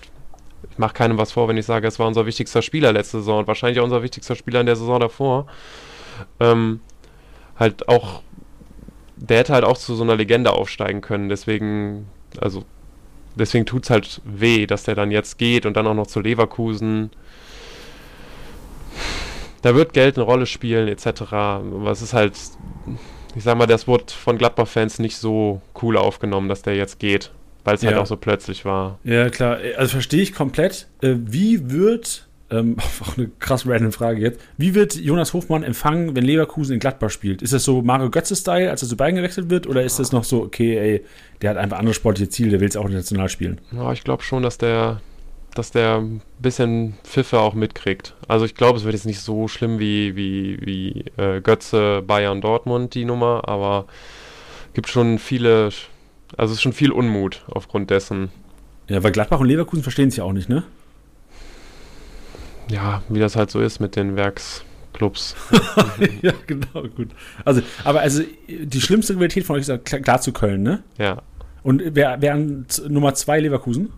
ich mache keinem was vor, wenn ich sage, es war unser wichtigster Spieler letzte Saison und wahrscheinlich auch unser wichtigster Spieler in der Saison davor. Ähm, halt auch, der hätte halt auch zu so einer Legende aufsteigen können. Deswegen, also deswegen tut es halt weh, dass der dann jetzt geht und dann auch noch zu Leverkusen. Da wird Geld eine Rolle spielen, etc. Aber es ist halt, ich sag mal, das wurde von Gladbach-Fans nicht so cool aufgenommen, dass der jetzt geht, weil es halt Ja. auch so plötzlich war. Ja, klar. Also verstehe ich komplett. Äh, Wie wird, ähm, auch eine krass random Frage jetzt, wie wird Jonas Hofmann empfangen, wenn Leverkusen in Gladbach spielt? Ist das so Mario Götze-Style, als er zu Bayern gewechselt wird? Oder ist das noch so, okay, ey, der hat einfach andere sportliche Ziele, der will jetzt auch international spielen? Ja, ich glaube schon, dass der, dass der ein bisschen Pfiffe auch mitkriegt. Also ich glaube, es wird jetzt nicht so schlimm wie, wie, wie äh, Götze, Bayern, Dortmund, die Nummer, aber gibt schon viele, also es ist schon viel Unmut aufgrund dessen. Ja, weil Gladbach und Leverkusen verstehen sich ja auch nicht, ne? Ja, wie das halt so ist mit den Werksclubs. ja, genau, gut. Also, aber also die schlimmste Rivalität von euch ist ja klar, zu Köln, ne? Ja, Und wer, Z- Nummer zwei Leverkusen?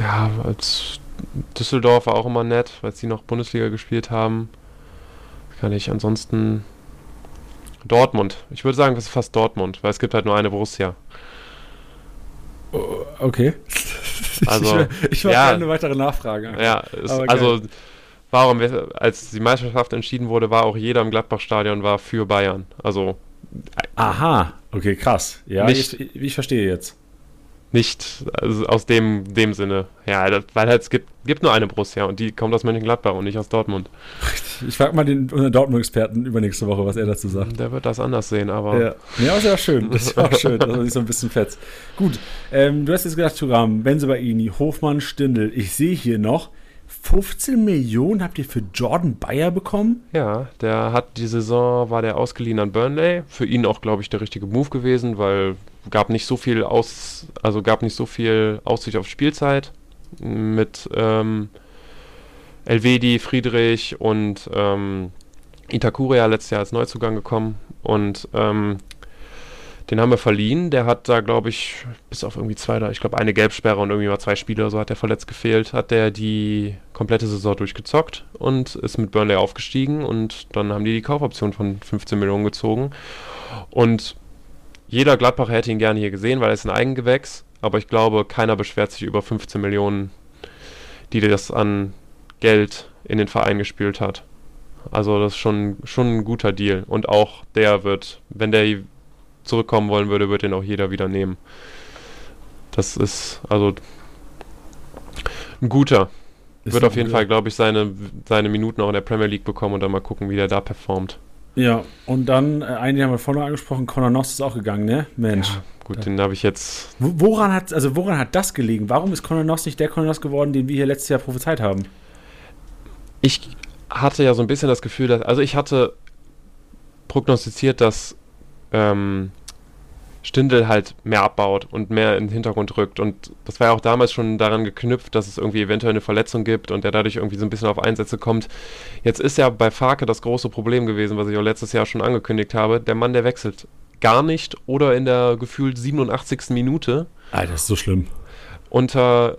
ja, als Düsseldorf war auch immer nett, weil sie noch Bundesliga gespielt haben. Kann ich ansonsten Dortmund. Ich würde sagen, das ist fast Dortmund, weil es gibt halt nur eine Borussia. Oh, okay. Also, ich ich war ja. eine weitere Nachfrage. Ja, es, also warum, als die Meisterschaft entschieden wurde, war auch jeder im Gladbach-Stadion war für Bayern. Also Aha, okay, krass. Ja, Nicht- ich, ich verstehe jetzt. Nicht also aus dem, dem Sinne. Ja, das, weil halt, es gibt, gibt nur eine Borussia und die kommt aus Mönchengladbach und nicht aus Dortmund. Ich frage mal den Dortmund-Experten übernächste Woche, was er dazu sagt. Der wird das anders sehen, aber Ja, ja aber ist ja schön. Das ist auch schön, dass man sich so ein bisschen fetzt. Gut, ähm, du hast jetzt gesagt, Thuram, Benzebaini, Hofmann, Stindl. Ich sehe hier noch, 15 Millionen habt ihr für Jordan Bayer bekommen? ja, der hat die Saison, war der ausgeliehen an Burnley. Für ihn auch, glaube ich, der richtige Move gewesen, weil gab nicht so viel aus, also gab nicht so viel Aussicht auf Spielzeit mit ähm, Elvedi, Friedrich und ähm, Itakuria letztes Jahr als Neuzugang gekommen und ähm, den haben wir verliehen. Der hat da, glaube ich, bis auf irgendwie zwei, ich glaube eine Gelbsperre und irgendwie mal zwei Spiele oder so hat der verletzt gefehlt, hat der die komplette Saison durchgezockt und ist mit Burnley aufgestiegen und dann haben die die Kaufoption von 15 Millionen gezogen und jeder Gladbacher hätte ihn gerne hier gesehen, weil er ist ein Eigengewächs, aber ich glaube, keiner beschwert sich über 15 Millionen, die das an Geld in den Verein gespielt hat. Also das ist schon, schon ein guter Deal. Und auch der wird, wenn der zurückkommen wollen würde, wird den auch jeder wieder nehmen. Das ist also ein guter. Ist wird ein auf jeden guter. Fall, glaube ich, seine, seine Minuten auch in der Premier League bekommen und dann mal gucken, wie der da performt. Ja, und dann, äh, einen haben wir vorhin noch angesprochen, Conor Noss ist auch gegangen, ne? Mensch. Ja, gut, den habe ich jetzt. Wo- Woran hat, also woran hat das gelegen? Warum ist Conor Noss nicht der Conor Noss geworden, den wir hier letztes Jahr prophezeit haben? Ich hatte ja so ein bisschen das Gefühl, dass. Also ich hatte prognostiziert, dass ähm, Stindel halt mehr abbaut und mehr in den Hintergrund rückt. Und das war ja auch damals schon daran geknüpft, dass es irgendwie eventuell eine Verletzung gibt und der dadurch irgendwie so ein bisschen auf Einsätze kommt. Jetzt ist ja bei Farke das große Problem gewesen, was ich auch letztes Jahr schon angekündigt habe. Der Mann, der wechselt gar nicht oder in der gefühlt 87. Minute. Alter, das ist so schlimm. Unter,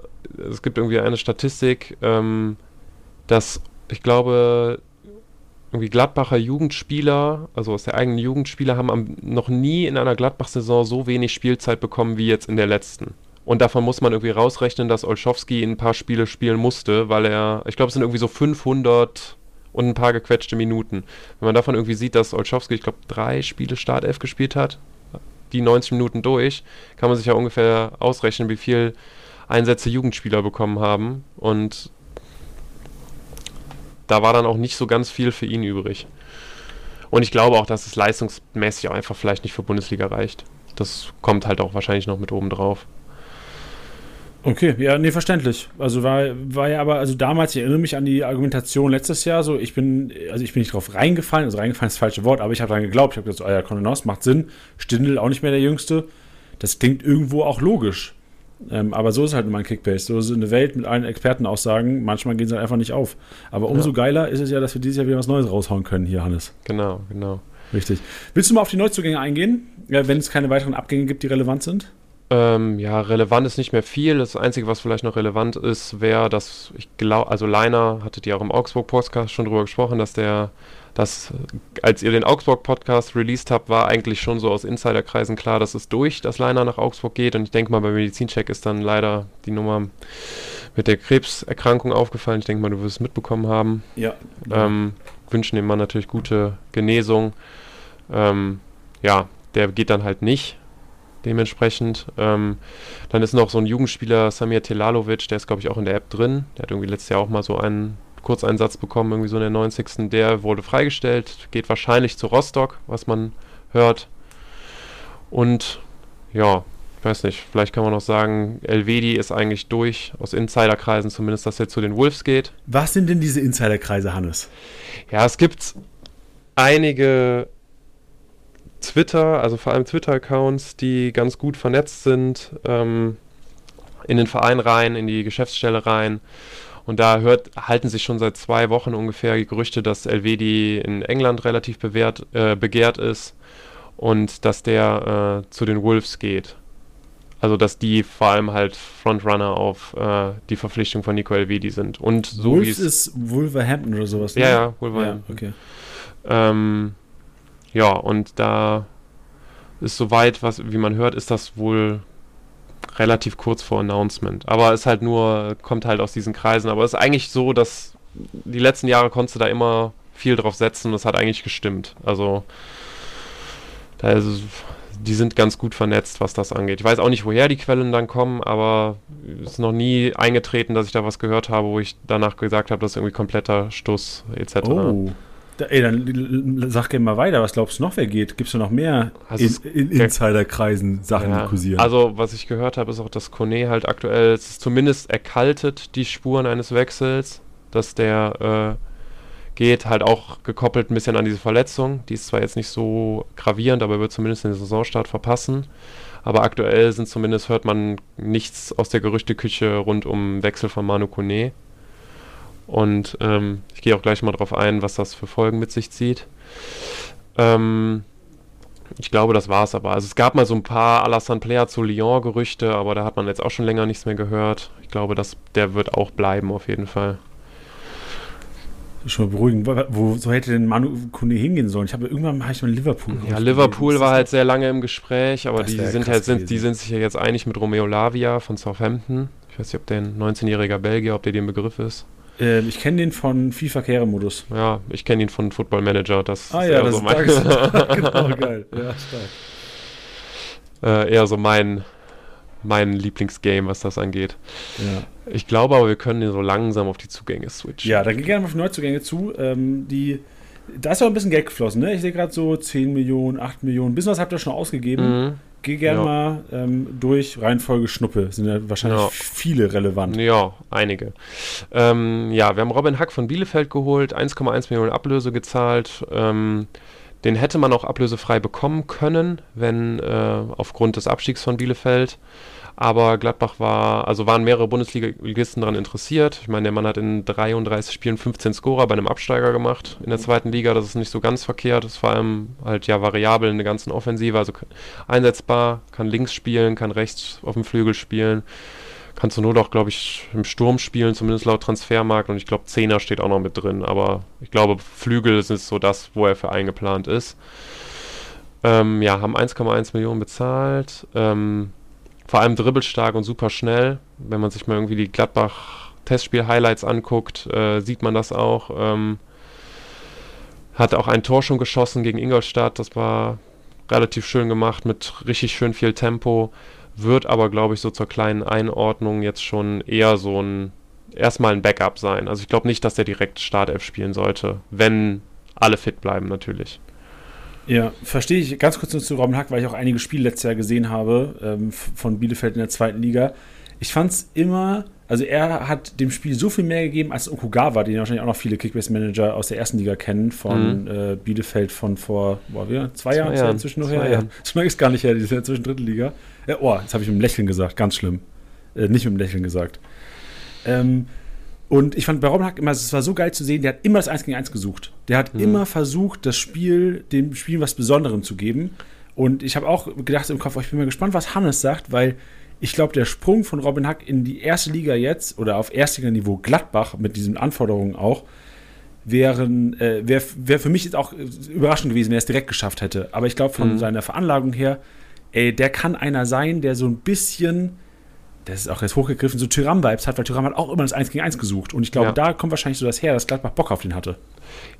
es gibt irgendwie eine Statistik, ähm, dass ich glaube, irgendwie Gladbacher Jugendspieler, also aus der eigenen Jugendspieler, haben am, noch nie in einer Gladbach-Saison so wenig Spielzeit bekommen wie jetzt in der letzten. Und davon muss man irgendwie rausrechnen, dass Olschowski ein paar Spiele spielen musste, weil er, ich glaube, es sind irgendwie so 500 und ein paar gequetschte Minuten. Wenn man davon irgendwie sieht, dass Olschowski, ich glaube, drei Spiele Startelf gespielt hat, die 90 Minuten durch, kann man sich ja ungefähr ausrechnen, wie viel Einsätze Jugendspieler bekommen haben. Und da war dann auch nicht so ganz viel für ihn übrig. Und ich glaube auch, dass es leistungsmäßig auch einfach vielleicht nicht für Bundesliga reicht. Das kommt halt auch wahrscheinlich noch mit oben drauf. Okay, ja, nee, verständlich. Also war, war ja aber, also damals, ich erinnere mich an die Argumentation letztes Jahr, so ich bin, also ich bin nicht drauf reingefallen, also reingefallen ist das falsche Wort, aber ich habe daran geglaubt, ich habe gesagt, oh ja, Kontenance macht Sinn, Stindel auch nicht mehr der Jüngste. Das klingt irgendwo auch logisch. Ähm, aber so ist halt immer ein Kickbase. So ist eine Welt mit allen Expertenaussagen. Manchmal gehen sie halt einfach nicht auf. Aber umso ja. geiler ist es ja, dass wir dieses Jahr wieder was Neues raushauen können hier, Hannes. Genau, genau. Richtig. Willst du mal auf die Neuzugänge eingehen, wenn es keine weiteren Abgänge gibt, die relevant sind? Ähm, ja, relevant ist nicht mehr viel. Das Einzige, was vielleicht noch relevant ist, wäre, dass ich glaube, also Leiner hattet ihr auch im Augsburg-Podcast schon drüber gesprochen, dass der dass als ihr den Augsburg-Podcast released habt, war eigentlich schon so aus Insiderkreisen klar, dass es durch, dass Leiner nach Augsburg geht. Und ich denke mal, bei Medizincheck ist dann leider die Nummer mit der Krebserkrankung aufgefallen. Ich denke mal, du wirst es mitbekommen haben. Ja. Ähm, wünschen dem Mann natürlich gute Genesung. Ähm, ja, der geht dann halt nicht. Dementsprechend. Ähm, dann ist noch so ein Jugendspieler, Samir Telalovic, der ist, glaube ich, auch in der App drin. Der hat irgendwie letztes Jahr auch mal so einen Kurzeinsatz bekommen, irgendwie so in der 90. Der wurde freigestellt, geht wahrscheinlich zu Rostock, was man hört. Und ja, ich weiß nicht, vielleicht kann man noch sagen, Elvedi ist eigentlich durch, aus Insiderkreisen zumindest, dass er zu den Wolves geht. Was sind denn diese Insiderkreise, Hannes? Ja, es gibt einige Twitter, also vor allem Twitter-Accounts, die ganz gut vernetzt sind, ähm, in den Verein rein, in die Geschäftsstelle rein und da hört, halten sich schon seit zwei Wochen ungefähr Gerüchte, dass Elvedi in England relativ bewährt, äh, begehrt ist und dass der äh, zu den Wolves geht. Also dass die vor allem halt Frontrunner auf äh, die Verpflichtung von Nico Elvedi sind. Und so Wolves ist Wolverhampton oder sowas, ne? Ja, ja, Wolverhampton. Ja, okay. Ähm, ja, und da ist soweit, was, wie man hört, ist das wohl relativ kurz vor Announcement. Aber es halt nur, kommt halt aus diesen Kreisen. Aber es ist eigentlich so, dass die letzten Jahre konntest du da immer viel drauf setzen und es hat eigentlich gestimmt. Also, da ist, die sind ganz gut vernetzt, was das angeht. Ich weiß auch nicht, woher die Quellen dann kommen, aber es ist noch nie eingetreten, dass ich da was gehört habe, wo ich danach gesagt habe, das ist irgendwie kompletter Stuss etc. Oh. Da, ey, dann sag gerne mal weiter. Was glaubst du noch, wer geht? Gibt es noch mehr also in, in Insiderkreisen Sachen, ja, die kursieren? Also, was ich gehört habe, ist auch, dass Kone halt aktuell, es ist zumindest erkaltet, die Spuren eines Wechsels, dass der äh, geht, halt auch gekoppelt ein bisschen an diese Verletzung. Die ist zwar jetzt nicht so gravierend, aber wird zumindest den Saisonstart verpassen. Aber aktuell sind zumindest, hört man nichts aus der Gerüchteküche rund um Wechsel von Manu Kone. Und ähm, ich gehe auch gleich mal drauf ein, was das für Folgen mit sich zieht. Ähm, ich glaube, das war es aber. Also es gab mal so ein paar Alassane Player zu Lyon-Gerüchte, aber da hat man jetzt auch schon länger nichts mehr gehört. Ich glaube, dass der wird auch bleiben auf jeden Fall. Schon mal beruhigend. Wo, so hätte denn Manu Kone hingehen sollen? Ich habe irgendwann habe ich mal Liverpool. Ja, Liverpool war halt sehr lange im Gespräch, aber die sind halt sind, die sind sich ja jetzt einig mit Romeo Lavia von Southampton. Ich weiß nicht, ob der ein 19-jähriger Belgier, ob der dem Begriff ist. Äh, ich kenne den von FIFA Carry-Modus. Ja, ich kenne ihn von Football Manager. Das ah ja, das so mein ist genau geil. Ja, stark. Äh, eher so mein, mein Lieblingsgame, was das angeht. Ja. Ich glaube aber, wir können so langsam auf die Zugänge switchen. Ja, dann gehen wir gerne auf die Neuzugänge zu. Ähm, die, da ist auch ein bisschen Geld geflossen. Ne? Ich sehe gerade so 10 Millionen, 8 Millionen. Ein bisschen was habt ihr schon ausgegeben. Mhm. Geh gerne ja. mal ähm, durch Reihenfolge Schnuppe. Sind ja wahrscheinlich ja. viele relevant. Ja, einige. Ähm, ja, wir haben Robin Hack von Bielefeld geholt, 1,1 Millionen Ablöse gezahlt. Ähm, Den hätte man auch ablösefrei bekommen können, wenn äh, aufgrund des Abstiegs von Bielefeld. Aber Gladbach war, also waren mehrere Bundesligisten daran interessiert. Ich meine, der Mann hat in 33 Spielen 15 Scorer bei einem Absteiger gemacht in der zweiten Liga. Das ist nicht so ganz verkehrt. Das ist vor allem halt ja variabel in der ganzen Offensive. Also einsetzbar, kann links spielen, kann rechts auf dem Flügel spielen. Kann zur Not auch, glaube ich, im Sturm spielen, zumindest laut Transfermarkt. Und ich glaube, Zehner steht auch noch mit drin. Aber ich glaube, Flügel ist so das, wo er für eingeplant ist. Ähm, ja, haben 1,1 Millionen bezahlt. Ähm, vor allem dribbelstark und super schnell. Wenn man sich mal irgendwie die Gladbach-Testspiel-Highlights anguckt, äh, sieht man das auch. Ähm, hat auch ein Tor schon geschossen gegen Ingolstadt. Das war relativ schön gemacht mit richtig schön viel Tempo. Wird aber, glaube ich, so zur kleinen Einordnung jetzt schon eher so ein erstmal ein Backup sein. Also ich glaube nicht, dass der direkt Startelf spielen sollte, wenn alle fit bleiben natürlich. Ja, verstehe ich. Ganz kurz zu Robin Hack, weil ich auch einige Spiele letztes Jahr gesehen habe ähm, von Bielefeld in der zweiten Liga. Ich fand es immer, also er hat dem Spiel so viel mehr gegeben als Okugawa, den wahrscheinlich auch noch viele Kickbase-Manager aus der ersten Liga kennen, von mhm. äh, Bielefeld von vor, boah, wie, zwei, zwei Jahren, Jahren. inzwischen noch her. Ja. Das mag ich gar nicht her, die sind zwischen Drittelliga. Äh, oh, jetzt habe ich mit dem Lächeln gesagt, ganz schlimm. Äh, nicht mit dem Lächeln gesagt. Ähm, und ich fand bei Robin Hack immer, es war so geil zu sehen, der hat immer das 1 gegen 1 gesucht. Der hat mhm. immer versucht, das Spiel, dem Spiel was Besonderem zu geben. Und ich habe auch gedacht im Kopf, oh, ich bin mal gespannt, was Hannes sagt, weil ich glaube, der Sprung von Robin Hack in die erste Liga jetzt oder auf Erstliganiveau Gladbach mit diesen Anforderungen auch, wären, äh, wäre wär für mich jetzt auch überraschend gewesen, wenn er es direkt geschafft hätte. Aber ich glaube, von mhm. seiner Veranlagung her, ey, der kann einer sein, der so ein bisschen das ist auch jetzt hochgegriffen, so Tyram-Vibes hat, weil Tyram hat auch immer das 1 gegen 1 gesucht. Und ich glaube, ja. da kommt wahrscheinlich so das her, dass Gladbach Bock auf den hatte.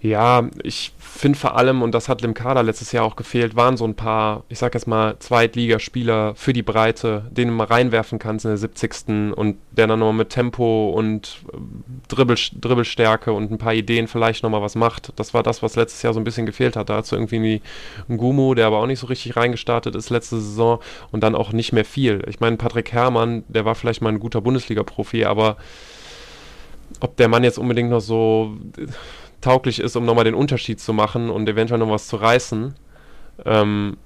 Ja, ich finde vor allem, und das hat dem Kader letztes Jahr auch gefehlt, waren so ein paar, ich sag jetzt mal, Zweitligaspieler für die Breite, den du mal reinwerfen kannst in der 70. und der dann nochmal mit Tempo und äh, Dribbel, Dribbelstärke und ein paar Ideen vielleicht nochmal was macht. Das war das, was letztes Jahr so ein bisschen gefehlt hat. Da hast du irgendwie einen Gumu, der aber auch nicht so richtig reingestartet ist letzte Saison und dann auch nicht mehr viel. Ich meine, Patrick Herrmann, der war vielleicht mal ein guter Bundesliga-Profi, aber ob der Mann jetzt unbedingt noch so tauglich ist, um nochmal den Unterschied zu machen und eventuell noch was zu reißen, ähm,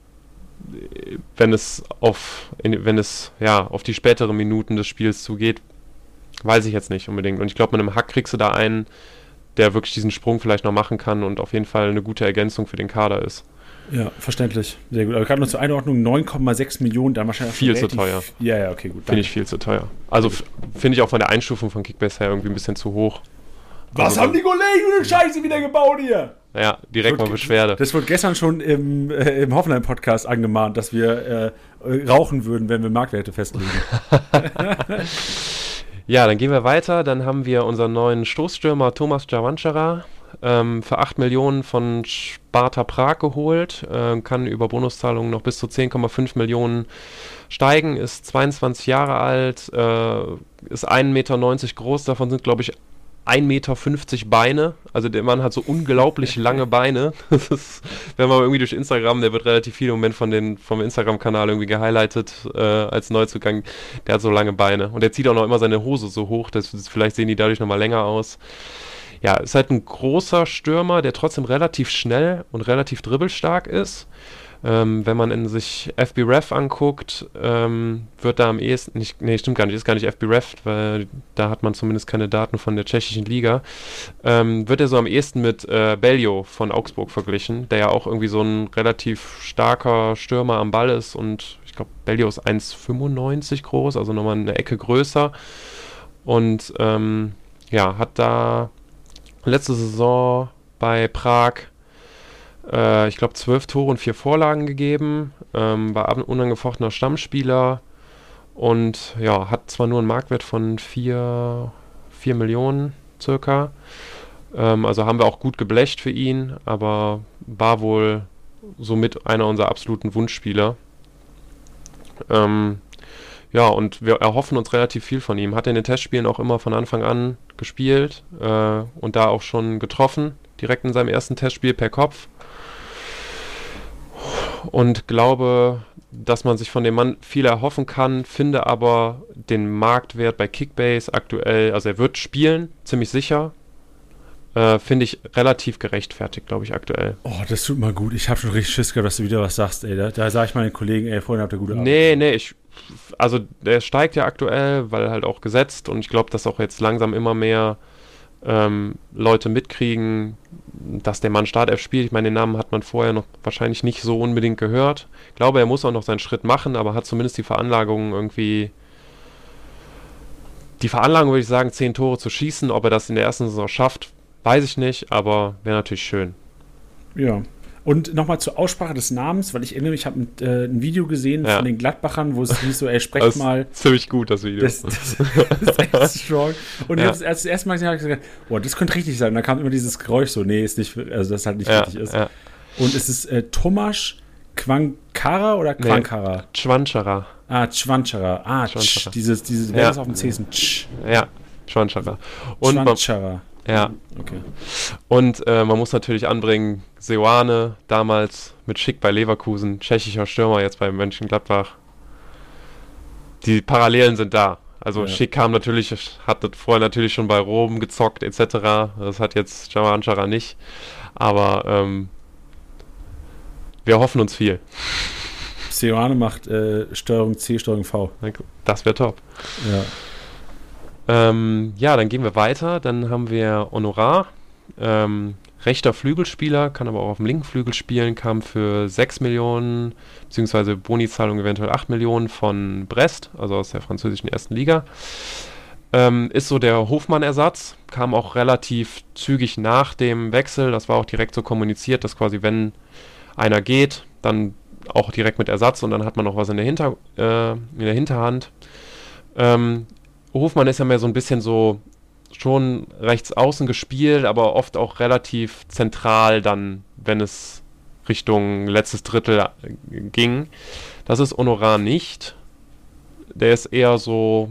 wenn es auf, wenn es ja auf die späteren Minuten des Spiels zugeht, weiß ich jetzt nicht unbedingt. Und ich glaube, mit einem Hack kriegst du da einen, der wirklich diesen Sprung vielleicht noch machen kann und auf jeden Fall eine gute Ergänzung für den Kader ist. Ja, verständlich. Sehr gut. Aber gerade noch zur Einordnung: 9,6 Millionen, da wahrscheinlich Viel zu teuer. Ja, ja, okay, gut. Finde ich viel zu teuer. Also finde ich auch von der Einstufung von Kickbase her irgendwie ein bisschen zu hoch. Was also, haben die Kollegen für eine Scheiße wieder gebaut hier? Ja, direkt mal Beschwerde. Das wurde gestern schon im, äh, im Hoffenheim-Podcast angemahnt, dass wir äh, rauchen würden, wenn wir Marktwerte festlegen. ja, dann gehen wir weiter. Dann haben wir unseren neuen Stoßstürmer Thomas Javanchara ähm, für 8 Millionen von Sparta Prag geholt. Äh, kann über Bonuszahlungen noch bis zu 10,5 Millionen steigen. Ist 22 Jahre alt, äh, ist 1,90 Meter groß. Davon sind, glaube ich, 1,50 Meter Beine. Also der Mann hat so unglaublich lange Beine. Das ist, wenn man irgendwie durch Instagram, der wird relativ viel im Moment von den, vom Instagram-Kanal irgendwie gehighlightet äh, als Neuzugang. Der hat so lange Beine. Und der zieht auch noch immer seine Hose so hoch. Das, vielleicht sehen die dadurch nochmal länger aus. Ja, ist halt ein großer Stürmer, der trotzdem relativ schnell und relativ dribbelstark ist. Ähm, wenn man in sich FBref anguckt, ähm, wird da am ehesten, nicht, nee, stimmt gar nicht, ist gar nicht FBref, weil da hat man zumindest keine Daten von der tschechischen Liga, ähm, wird er so am ehesten mit äh, Bellio von Augsburg verglichen, der ja auch irgendwie so ein relativ starker Stürmer am Ball ist und ich glaube, Bellio ist 1,95 groß, also nochmal eine Ecke größer. Und ähm, ja, hat da letzte Saison bei Prag äh, ich glaube, zwölf Tore und vier Vorlagen gegeben, ähm, war unangefochtener Stammspieler und ja, hat zwar nur einen Marktwert von 4 Millionen circa. Ähm, also haben wir auch gut geblecht für ihn, aber war wohl somit einer unserer absoluten Wunschspieler. Ähm, ja, und wir erhoffen uns relativ viel von ihm. Hat in den Testspielen auch immer von Anfang an gespielt äh, und da auch schon getroffen, direkt in seinem ersten Testspiel per Kopf und glaube, dass man sich von dem Mann viel erhoffen kann, finde aber den Marktwert bei Kickbase aktuell, also er wird spielen, ziemlich sicher, äh, finde ich relativ gerechtfertigt, glaube ich, aktuell. Oh, das tut mal gut. Ich habe schon richtig Schiss gehabt, dass du wieder was sagst, ey. Da, da sage ich meinen Kollegen, ey, vorhin habt ihr gute Arbeit. Nee, nee, ich, also der steigt ja aktuell, weil halt auch gesetzt und ich glaube, dass auch jetzt langsam immer mehr ähm, Leute mitkriegen, dass der Mann Startelf spielt. Ich meine, den Namen hat man vorher noch wahrscheinlich nicht so unbedingt gehört. Ich glaube, er muss auch noch seinen Schritt machen, aber hat zumindest die Veranlagung irgendwie die Veranlagung würde ich sagen, zehn Tore zu schießen. Ob er das in der ersten Saison schafft, weiß ich nicht, aber wäre natürlich schön. Ja. Und nochmal zur Aussprache des Namens, weil ich erinnere mich, ich habe ein, äh, ein, Video gesehen ja. von den Gladbachern, wo es hieß so, ey, sprecht das mal. Ist ziemlich gut, das Video. Das, das, das ist echt strong. Und ja. ich habe es erst, das erste Mal gesehen, habe ich gesagt, boah, das könnte richtig sein. Und da kam immer dieses Geräusch so, nee, ist nicht, also das halt nicht ja, richtig ist. Und es ist äh, Tomasz Quankara oder Quankara? Nee, Chwanchara. Ah, Chwanchara. Ah, Chwanchara. Tsch, dieses, dieses, wer ja. ist auf dem C ist ein Tsch. Ja, Chwanchara. Und Chwanchara. Ja. Okay. Und äh, man muss natürlich anbringen, Seoane damals mit Schick bei Leverkusen, tschechischer Stürmer jetzt bei Mönchengladbach. Die Parallelen sind da. Also ja. Schick kam natürlich, hat vorher natürlich schon bei Rom gezockt etc. Das hat jetzt Javanchara nicht. Aber ähm, wir hoffen uns viel. Seoane macht äh, Steuerung C, Steuerung V. Das wäre top. Ja. Ähm, ja, dann gehen wir weiter. Dann haben wir Honorar. Ähm, rechter Flügelspieler, kann aber auch auf dem linken Flügel spielen, kam für 6 Millionen, beziehungsweise Boni-Zahlung eventuell 8 Millionen von Brest, also aus der französischen ersten Liga. Ähm, ist so der Hofmann-Ersatz, kam auch relativ zügig nach dem Wechsel. Das war auch direkt so kommuniziert, dass quasi, wenn einer geht, dann auch direkt mit Ersatz und dann hat man noch was in der, Hinter, äh, in der Hinterhand. Ähm, Hofmann ist ja mehr so ein bisschen so schon rechts außen gespielt, aber oft auch relativ zentral dann, wenn es Richtung letztes Drittel äh, ging. Das ist Honorar nicht. Der ist eher so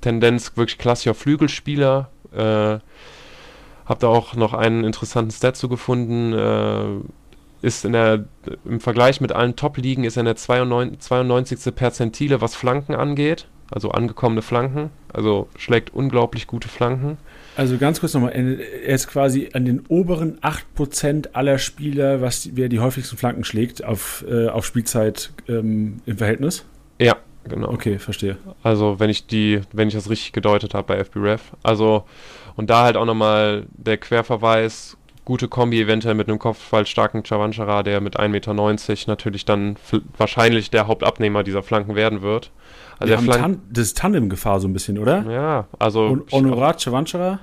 Tendenz wirklich klassischer Flügelspieler. Äh, hab da auch noch einen interessanten Stat zu gefunden. Äh, ist in der, im Vergleich mit allen Top-Ligen ist er in der 92, 92. Perzentile, was Flanken angeht also angekommene Flanken. Also schlägt unglaublich gute Flanken. Also ganz kurz nochmal, er ist quasi an den oberen 8% aller Spieler, was wer die häufigsten Flanken schlägt, auf, äh, auf Spielzeit ähm, im Verhältnis? Ja, genau. Okay, verstehe. Also wenn ich die, wenn ich das richtig gedeutet habe bei FBref. Also und da halt auch nochmal der Querverweis, gute Kombi eventuell mit einem kopfballstarken Chavanchara, der mit 1,90 Meter natürlich dann wahrscheinlich der Hauptabnehmer dieser Flanken werden wird. Also der Tan das ist Tandem-Gefahr so ein bisschen, oder? Ja, also. Und Honorat Chavanchara?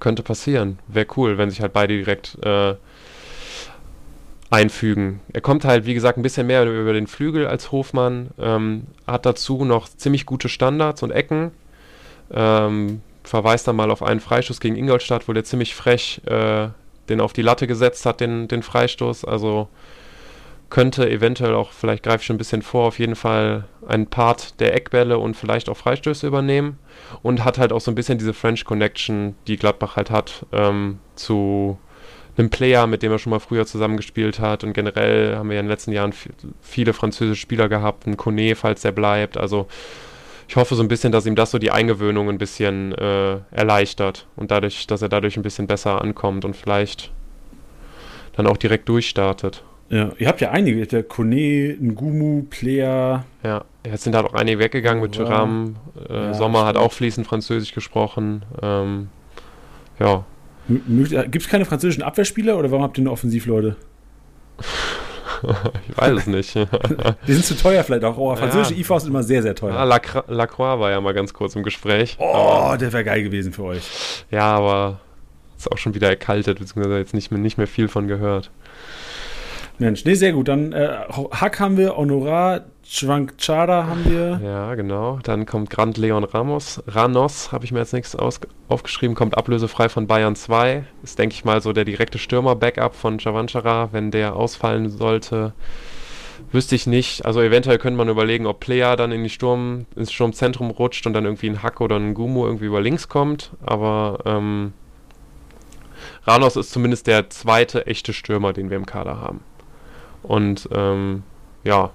Könnte passieren. Wäre cool, wenn sich halt beide direkt äh, einfügen. Er kommt halt, wie gesagt, ein bisschen mehr über den Flügel als Hofmann. Ähm, hat dazu noch ziemlich gute Standards und Ecken. Ähm, verweist dann mal auf einen Freischuss gegen Ingolstadt, wo der ziemlich frech äh, den auf die Latte gesetzt hat, den, den Freistoß. Also könnte eventuell auch, vielleicht greife ich schon ein bisschen vor, auf jeden Fall einen Part der Eckbälle und vielleicht auch Freistöße übernehmen und hat halt auch so ein bisschen diese French Connection, die Gladbach halt hat, ähm, zu einem Player, mit dem er schon mal früher zusammengespielt hat und generell haben wir ja in den letzten Jahren viele französische Spieler gehabt, ein Kone, falls er bleibt, also ich hoffe so ein bisschen, dass ihm das so die Eingewöhnung ein bisschen äh, erleichtert und dadurch, dass er dadurch ein bisschen besser ankommt und vielleicht dann auch direkt durchstartet. Ja, ihr habt ja einige, der Kone, Ngumu, Player. Ja, jetzt sind halt auch einige weggegangen mit Thuram. Äh, ja, Sommer hat auch fließend Französisch gesprochen. Ähm, ja. Gibt es keine französischen Abwehrspieler oder warum habt ihr nur Offensivleute? ich weiß es nicht. Die sind zu teuer vielleicht auch. Oh, französische ja. IVs sind immer sehr, sehr teuer. Lacroix, Lacroix war ja mal ganz kurz im Gespräch. Oh, aber, der wäre geil gewesen für euch. Ja, aber ist auch schon wieder erkaltet, beziehungsweise jetzt nicht mehr, nicht mehr viel von gehört. Mensch, nee, sehr gut. Dann äh, Hack haben wir, Honorar, Chwankchara haben wir. Ja, genau. Dann kommt Grand Leon Ramos. Ranos habe ich mir jetzt nichts aufgeschrieben, kommt ablösefrei von Bayern 2. Ist, denke ich mal, so der direkte Stürmer-Backup von Chavanchara, wenn der ausfallen sollte. Wüsste ich nicht. Also eventuell könnte man überlegen, ob Player dann in die Sturm, ins Sturmzentrum rutscht und dann irgendwie ein Hack oder ein Gumu irgendwie über links kommt. Aber ähm, Ranos ist zumindest der zweite echte Stürmer, den wir im Kader haben. Und ähm, ja,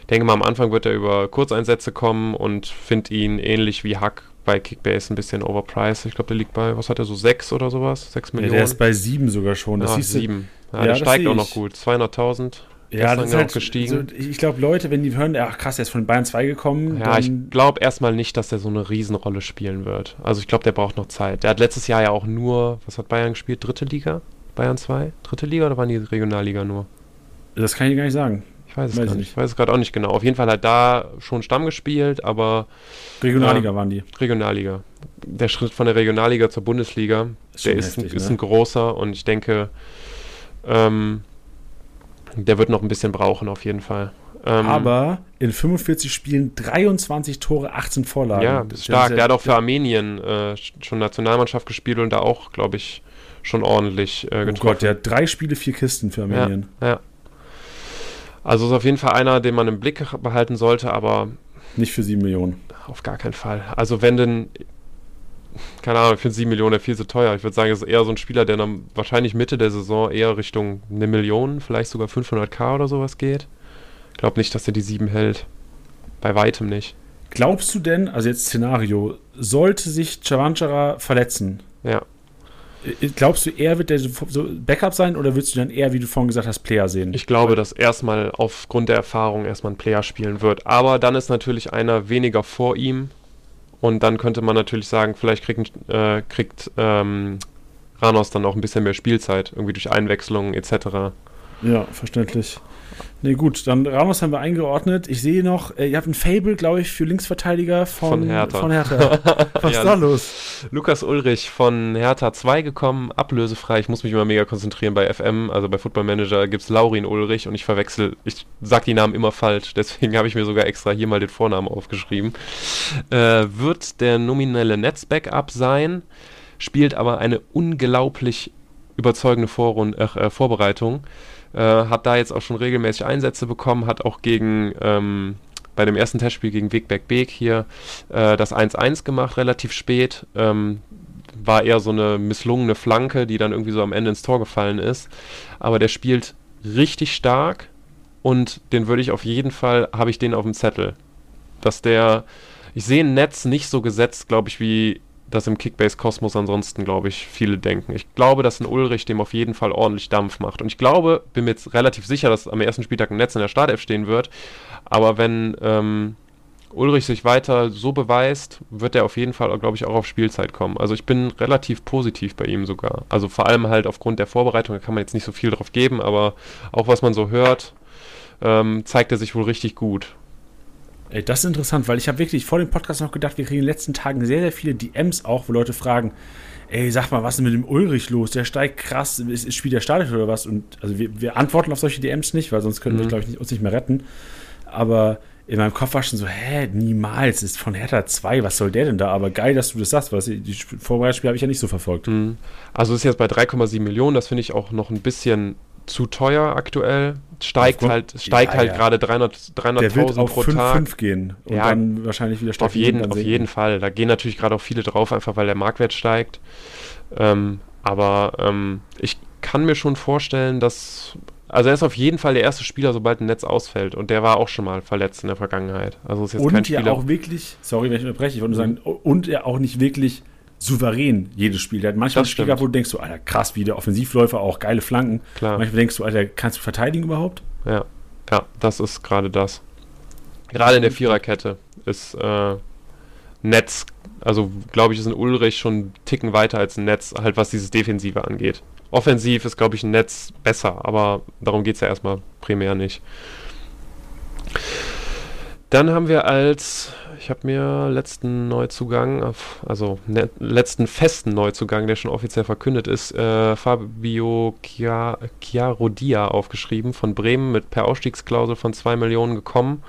ich denke mal, am Anfang wird er über Kurzeinsätze kommen und finde ihn ähnlich wie Hack bei Kickbase ein bisschen overpriced. Ich glaube, der liegt bei, was hat er so, 6 oder sowas? 6 Millionen? Ja, der ist bei 7 sogar schon. Das ah, 7. Ja, ja, der steigt auch noch gut. 200.000. Ja, das ist halt gestiegen. So, ich glaube, Leute, wenn die hören, ach krass, der ist von Bayern 2 gekommen. Ja, ich glaube erstmal nicht, dass der so eine Riesenrolle spielen wird. Also ich glaube, der braucht noch Zeit. Der hat letztes Jahr ja auch nur, was hat Bayern gespielt? Dritte Liga? Bayern 2? Dritte Liga oder waren die Regionalliga nur? Das kann ich gar nicht sagen. Ich weiß es weiß nicht. Ich weiß es gerade auch nicht genau. Auf jeden Fall hat da schon Stamm gespielt, aber. Regionalliga äh, waren die. Regionalliga. Der Schritt von der Regionalliga zur Bundesliga, ist der ist, heftig, ist ne? ein großer und ich denke, ähm, der wird noch ein bisschen brauchen, auf jeden Fall. Ähm, aber in 45 Spielen 23 Tore, 18 Vorlagen. Ja, stark. Der hat auch für Armenien äh, schon Nationalmannschaft gespielt und da auch, glaube ich, schon ordentlich äh, getroffen. Oh Gott, der hat drei Spiele, vier Kisten für Armenien. Ja, ja. Also ist auf jeden Fall einer, den man im Blick behalten sollte, aber. Nicht für sieben Millionen. Auf gar keinen Fall. Also wenn denn. Keine Ahnung, ich finde sieben Millionen viel zu teuer. Ich würde sagen, es ist eher so ein Spieler, der dann wahrscheinlich Mitte der Saison eher Richtung eine Million, vielleicht sogar 500k oder sowas geht. Ich glaube nicht, dass er die sieben hält. Bei weitem nicht. Glaubst du denn, also jetzt Szenario, sollte sich Chavanchara verletzen? Ja. Äh, glaubst du, er wird der so Backup sein oder würdest du dann eher, wie du vorhin gesagt hast, Player sehen? Ich glaube, dass erstmal aufgrund der Erfahrung erstmal ein Player spielen wird. Aber dann ist natürlich einer weniger vor ihm. Und dann könnte man natürlich sagen, vielleicht kriegt, äh, kriegt ähm, Ranos dann auch ein bisschen mehr Spielzeit, irgendwie durch Einwechslungen etc. Ja, verständlich. Nee, gut, dann Ramos haben wir eingeordnet. Ich sehe noch, äh, ihr habt ein Fable, glaube ich, für Linksverteidiger von, von Hertha. Von Hertha. Was ja, ist da los? Lukas Ulrich von Hertha 2 gekommen, ablösefrei. Ich muss mich immer mega konzentrieren bei FM, also bei Football Manager gibt es Laurin Ulrich und ich verwechsel, ich sag die Namen immer falsch, deswegen habe ich mir sogar extra hier mal den Vornamen aufgeschrieben. Äh, wird der nominelle Netzbackup sein, spielt aber eine unglaublich überzeugende Vorrund äh, Vorbereitung. Äh, hat da jetzt auch schon regelmäßig Einsätze bekommen, hat auch gegen ähm, bei dem ersten Testspiel gegen Wegberg Beek hier äh, das 1-1 gemacht, relativ spät. Ähm, war eher so eine misslungene Flanke, die dann irgendwie so am Ende ins Tor gefallen ist. Aber der spielt richtig stark und den würde ich auf jeden Fall, habe ich den auf dem Zettel. Dass der, ich sehe ein Netz nicht so gesetzt, glaube ich, wie das im Kickbase-Kosmos ansonsten, glaube ich, viele denken. Ich glaube, dass ein Ulrich dem auf jeden Fall ordentlich Dampf macht. Und ich glaube, bin mir jetzt relativ sicher, dass am ersten Spieltag ein Netz in der Startelf stehen wird. Aber wenn ähm, Ulrich sich weiter so beweist, wird er auf jeden Fall, glaube ich, auch auf Spielzeit kommen. Also ich bin relativ positiv bei ihm sogar. Also vor allem halt aufgrund der Vorbereitung, da kann man jetzt nicht so viel drauf geben, aber auch was man so hört, ähm, zeigt er sich wohl richtig gut. Ey, das ist interessant, weil ich habe wirklich vor dem Podcast noch gedacht, wir kriegen in den letzten Tagen sehr, sehr viele DMs auch, wo Leute fragen, ey, sag mal, was ist mit dem Ulrich los? Der steigt krass, ist, ist Spiel der startet oder was? Und also wir, wir antworten auf solche DMs nicht, weil sonst können mhm. wir, glaube ich, nicht, uns nicht mehr retten. Aber in meinem Kopf war schon so, hä, niemals, ist von Hertha 2, was soll der denn da? Aber geil, dass du das sagst, weil die Vorbereitungsspiele habe ich ja nicht so verfolgt. Mhm. Also ist jetzt bei 3,7 Millionen, das finde ich auch noch ein bisschen zu teuer aktuell. Steigt Aufgrund, halt, steigt ja, halt ja. gerade 300.000 300 pro 5, Tag. 5 gehen und ja, dann wahrscheinlich wieder Auf jeden, auf jeden Fall. Da gehen natürlich gerade auch viele drauf, einfach weil der Marktwert steigt. Ähm, aber ähm, ich kann mir schon vorstellen, dass. Also er ist auf jeden Fall der erste Spieler, sobald ein Netz ausfällt. Und der war auch schon mal verletzt in der Vergangenheit. Also ist jetzt und kein Spieler. ja auch wirklich, sorry, wenn ich unterbreche, ich wollte nur sagen, und er auch nicht wirklich souverän jedes Spiel. Der hat manchmal das Spiele, wo du denkst, so, Alter, krass, wie der Offensivläufer, auch geile Flanken. Klar. Manchmal denkst du, Alter, kannst du verteidigen überhaupt? Ja, ja, das ist gerade das. Gerade in der Viererkette ist äh, Netz, also glaube ich, ist ein Ulrich schon einen Ticken weiter als ein Netz, halt was dieses Defensive angeht. Offensiv ist, glaube ich, ein Netz besser, aber darum geht es ja erstmal primär nicht. Dann haben wir als ich habe mir letzten Neuzugang, also ne, letzten festen Neuzugang, der schon offiziell verkündet ist, äh, Fabio Chiarodia aufgeschrieben von Bremen mit per Ausstiegsklausel von 2 Millionen gekommen.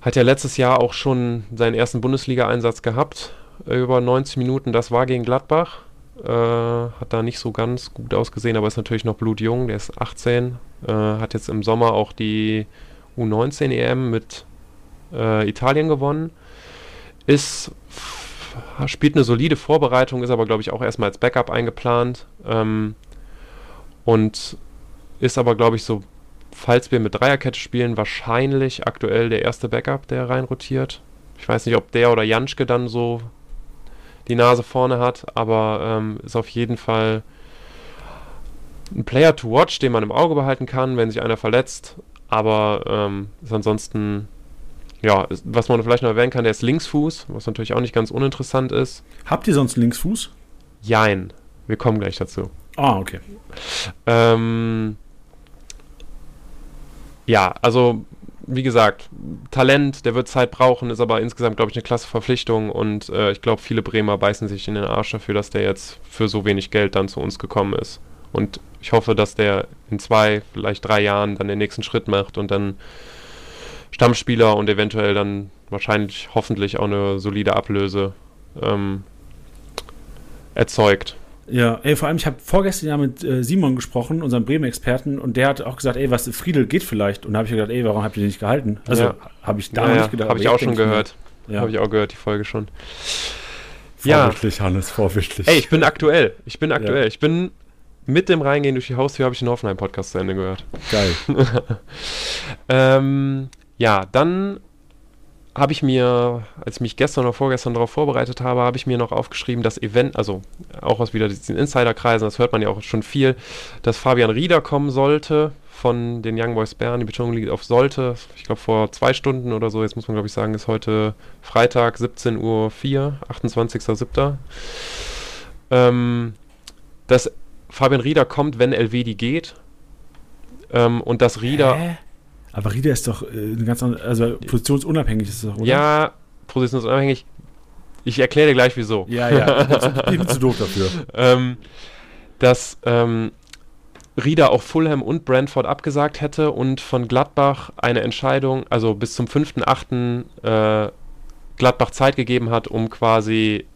Hat ja letztes Jahr auch schon seinen ersten Bundesliga-Einsatz gehabt, über 90 Minuten. Das war gegen Gladbach. Äh, hat da nicht so ganz gut ausgesehen, aber ist natürlich noch blutjung. Der ist 18. Äh, hat jetzt im Sommer auch die U19 EM mit äh, Italien gewonnen. Ist, spielt eine solide Vorbereitung, ist aber, glaube ich, auch erstmal als Backup eingeplant. Ähm, und ist aber, glaube ich, so, falls wir mit Dreierkette spielen, wahrscheinlich aktuell der erste Backup, der reinrotiert. Ich weiß nicht, ob der oder Janschke dann so die Nase vorne hat, aber ähm, ist auf jeden Fall ein Player to watch, den man im Auge behalten kann, wenn sich einer verletzt. Aber ähm, ist ansonsten, ja, was man vielleicht noch erwähnen kann, der ist Linksfuß, was natürlich auch nicht ganz uninteressant ist. Habt ihr sonst Linksfuß? Jein. Wir kommen gleich dazu. Ah, okay. Ähm, ja, also wie gesagt, Talent, der wird Zeit brauchen, ist aber insgesamt, glaube ich, eine klasse Verpflichtung und äh, ich glaube, viele Bremer beißen sich in den Arsch dafür, dass der jetzt für so wenig Geld dann zu uns gekommen ist. Und ich hoffe, dass der in zwei, vielleicht drei Jahren dann den nächsten Schritt macht und dann Stammspieler und eventuell dann wahrscheinlich, hoffentlich auch eine solide Ablöse ähm, erzeugt. Ja, ey, vor allem, ich habe vorgestern ja mit äh, Simon gesprochen, unserem Bremen-Experten, und der hat auch gesagt, ey, was, Friedel geht vielleicht. Und da habe ich gedacht, ey, warum habt ihr den nicht gehalten? Also, Ja. habe ich da Ja, ja, nicht gedacht. Habe ich auch schon gehört. Ja, Habe ich auch gehört, die Folge schon. Ja. vorbildlich, Hannes, vorbildlich. Ey, ich bin aktuell. Ich bin aktuell. Ich bin mit dem Reingehen durch die Haustür, habe ich den Hoffenheim-Podcast zu Ende gehört. Geil. Ähm, ja, dann habe ich mir, als ich mich gestern oder vorgestern darauf vorbereitet habe, habe ich mir noch aufgeschrieben, das Event, also auch aus wieder diesen Insiderkreisen, das hört man ja auch schon viel, dass Fabian Rieder kommen sollte von den Young Boys Bern. Die Betonung liegt auf sollte. Ich glaube vor zwei Stunden oder so. Jetzt muss man glaube ich sagen, ist heute Freitag 17.04 Uhr, 28.07. Ähm, dass Fabian Rieder kommt, wenn Elvedi geht. Ähm, und dass Rieder Hä? Aber Rieder ist doch äh, eine ganz andere, also positionsunabhängig ist es doch, oder? Ja, positionsunabhängig. Ich erkläre dir gleich wieso. Ja, ja. Ich bin zu- Ich bin zu doof dafür. Ähm, dass ähm, Rieder auch Fulham und Brentford abgesagt hätte und von Gladbach eine Entscheidung, also bis zum 5.8. Äh, Gladbach Zeit gegeben hat, um quasi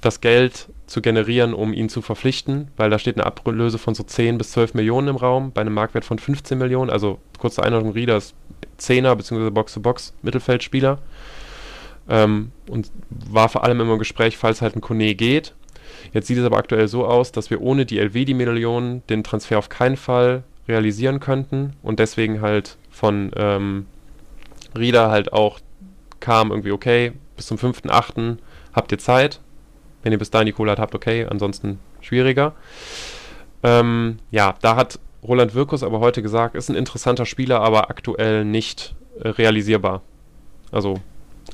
das Geld zu generieren, um ihn zu verpflichten, weil da steht eine Ablöse von so 10 bis 12 Millionen im Raum, bei einem Marktwert von 15 Millionen. Also kurze Einordnung, Rieder ist 10er bzw. Box-to-Box Mittelfeldspieler. Ähm, und war vor allem immer im Gespräch, falls halt ein Kone geht. Jetzt sieht es aber aktuell so aus, dass wir ohne die Elvedi-Millionen den Transfer auf keinen Fall realisieren könnten und deswegen halt von ähm, Rieder halt auch kam irgendwie, okay, bis zum 5.8. habt ihr Zeit. Wenn ihr bis dahin die Kohle habt, habt, okay, ansonsten schwieriger. Ähm, ja, da hat Roland Wirkus aber heute gesagt, ist ein interessanter Spieler, aber aktuell nicht äh, realisierbar. Also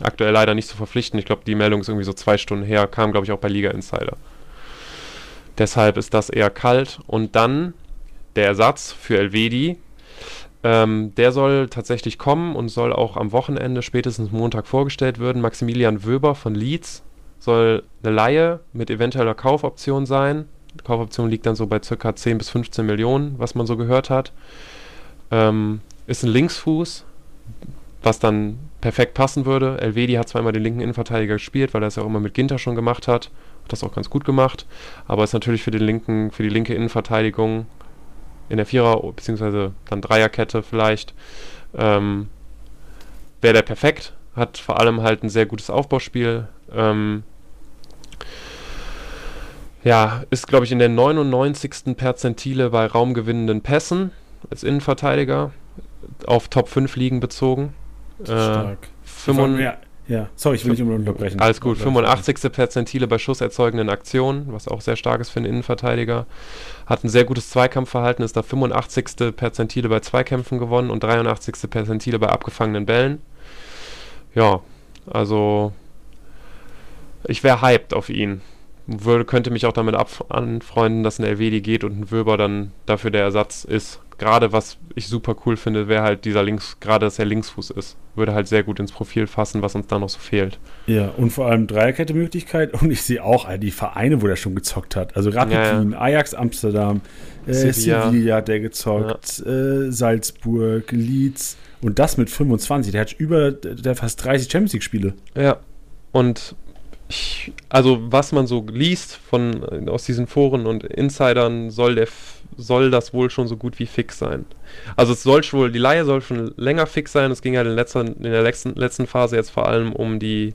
aktuell leider nicht zu verpflichten. Ich glaube, die Meldung ist irgendwie so zwei Stunden her, kam, glaube ich, auch bei Liga Insider. Deshalb ist das eher kalt. Und dann der Ersatz für Elvedi. Ähm, der soll tatsächlich kommen und soll auch am Wochenende, spätestens Montag, vorgestellt werden. Maximilian Wöber von Leeds soll eine Laie mit eventueller Kaufoption sein. Die Kaufoption liegt dann so bei ca. 10 bis 15 Millionen, was man so gehört hat. Ähm, ist ein Linksfuß, was dann perfekt passen würde. Elvedi hat zweimal den linken Innenverteidiger gespielt, weil er es ja auch immer mit Ginter schon gemacht hat. Hat das auch ganz gut gemacht. Aber ist natürlich für den linken, für die linke Innenverteidigung in der Vierer- bzw. dann Dreierkette vielleicht, ähm, wäre der perfekt. Hat vor allem halt ein sehr gutes Aufbauspiel. Ähm, ja, ist, glaube ich, in der 99. Perzentile bei raumgewinnenden Pässen als Innenverteidiger auf Top 5 Ligen bezogen. Äh, Stark. 55 ja, ja, sorry, ich will nicht unterbrechen. alles gut, 85. Perzentile bei schusserzeugenden Aktionen, was auch sehr stark ist für einen Innenverteidiger. Hat ein sehr gutes Zweikampfverhalten, ist da 85. Perzentile bei Zweikämpfen gewonnen und 83. Perzentile bei abgefangenen Bällen. Ja, also ich wäre hyped auf ihn. Würde, könnte mich auch damit ab anfreunden, dass ein Elvedi geht und ein Wöber dann dafür der Ersatz ist. Gerade was ich super cool finde, wäre halt dieser Links, gerade dass er Linksfuß ist. Würde halt sehr gut ins Profil fassen, was uns da noch so fehlt. Ja, und vor allem Dreierkette-Möglichkeit. Und ich sehe auch all die Vereine, wo der schon gezockt hat. Also Rapid Ja, ja. Ajax Amsterdam, äh, Sevilla. Sevilla hat der gezockt, äh, Salzburg, Leeds. Und das mit 25. Der hat über der fast 30 Champions League-Spiele. Ja. Und ich, also was man so liest von äh, aus diesen Foren und Insidern, soll der soll das wohl schon so gut wie fix sein. Also es soll wohl, die Leihe soll schon länger fix sein. Es ging ja in, letzter, in der letzten, letzten Phase jetzt vor allem um die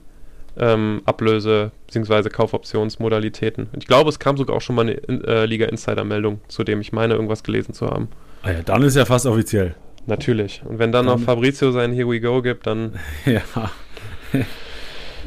ähm, Ablöse bzw. Kaufoptionsmodalitäten. Und ich glaube, es kam sogar auch schon mal eine In- äh, Liga Insider-Meldung, zu dem ich meine, irgendwas gelesen zu haben. Ah ja, dann ist ja fast offiziell. Natürlich. Und wenn dann noch Dann- Fabrizio sein Here We Go gibt, dann ja.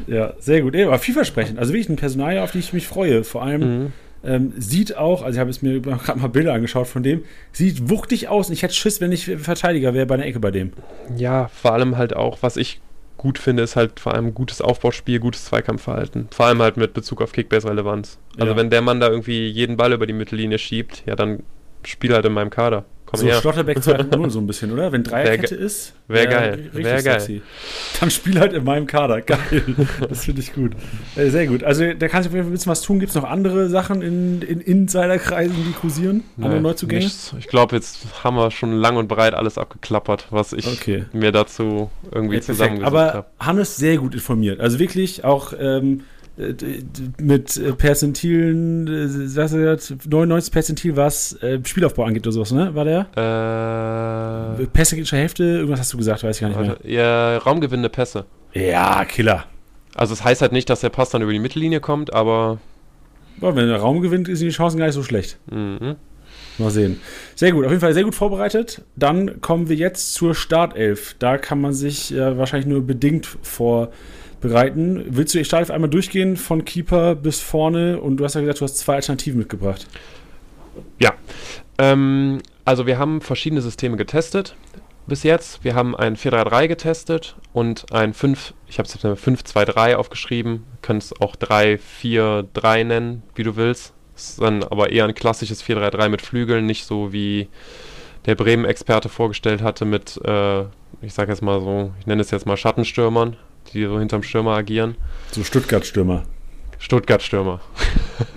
Ja, sehr gut. Aber vielversprechend. Also wirklich ein Personal, auf die ich mich freue. Vor allem mhm. ähm, sieht auch, also ich habe es mir gerade mal Bilder angeschaut von dem, sieht wuchtig aus und ich hätte Schiss, wenn ich Verteidiger wäre bei einer Ecke bei dem. Ja, vor allem halt auch, was ich gut finde, ist halt vor allem gutes Aufbauspiel, gutes Zweikampfverhalten. Vor allem halt mit Bezug auf Kickbase-Relevanz. Also ja. wenn der Mann da irgendwie jeden Ball über die Mittellinie schiebt, ja, dann spiel halt in meinem Kader. Komm so her. Schlotterbeck 2.0 so ein bisschen, oder? Wenn Dreierkette ist. Wäre geil. Wäre geil. Dann spiel halt in meinem Kader. Geil. das finde ich gut. Äh, sehr gut. Also da kannst du auf jeden Fall ein bisschen was tun. Gibt es noch andere Sachen in, in Insiderkreisen, die kursieren? Andere nee, Neuzugänge? Nichts. Ich glaube, jetzt haben wir schon lang und breit alles abgeklappert, was ich okay. mir dazu irgendwie ja, zusammengesucht habe. Aber Hannes sehr gut informiert. Also wirklich auch ähm, äh, mit äh, Perzentilen, äh, was er 99 Perzentil, was äh, Spielaufbau angeht oder sowas, ne? War der? Äh. Pässe Hälfte, irgendwas hast du gesagt, weiß ich gar nicht mehr. Ja, raumgewinnende Pässe. Ja, Killer. Also es das heißt halt nicht, dass der Pass dann über die Mittellinie kommt, aber. Ja, wenn er Raum gewinnt, sind die Chancen gar nicht so schlecht. Mhm. Mal sehen. Sehr gut, auf jeden Fall sehr gut vorbereitet. Dann kommen wir jetzt zur Startelf. Da kann man sich äh, wahrscheinlich nur bedingt vor bereiten. Willst du die Startelf einmal durchgehen von Keeper bis vorne? Und du hast ja gesagt, du hast zwei Alternativen mitgebracht. Ja. Ähm, also wir haben verschiedene Systeme getestet bis jetzt. Wir haben ein 4-3-3 getestet und ein 5, ich habe es jetzt 5-2-3 aufgeschrieben. Können es auch 3-4-3 nennen, wie du willst. Das ist dann aber eher ein klassisches 4-3-3 mit Flügeln, nicht so wie der Bremen-Experte vorgestellt hatte mit, äh, ich sage jetzt mal so, ich nenne es jetzt mal Schattenstürmern die so hinterm Stürmer agieren. So Stuttgart-Stürmer. Stuttgart-Stürmer.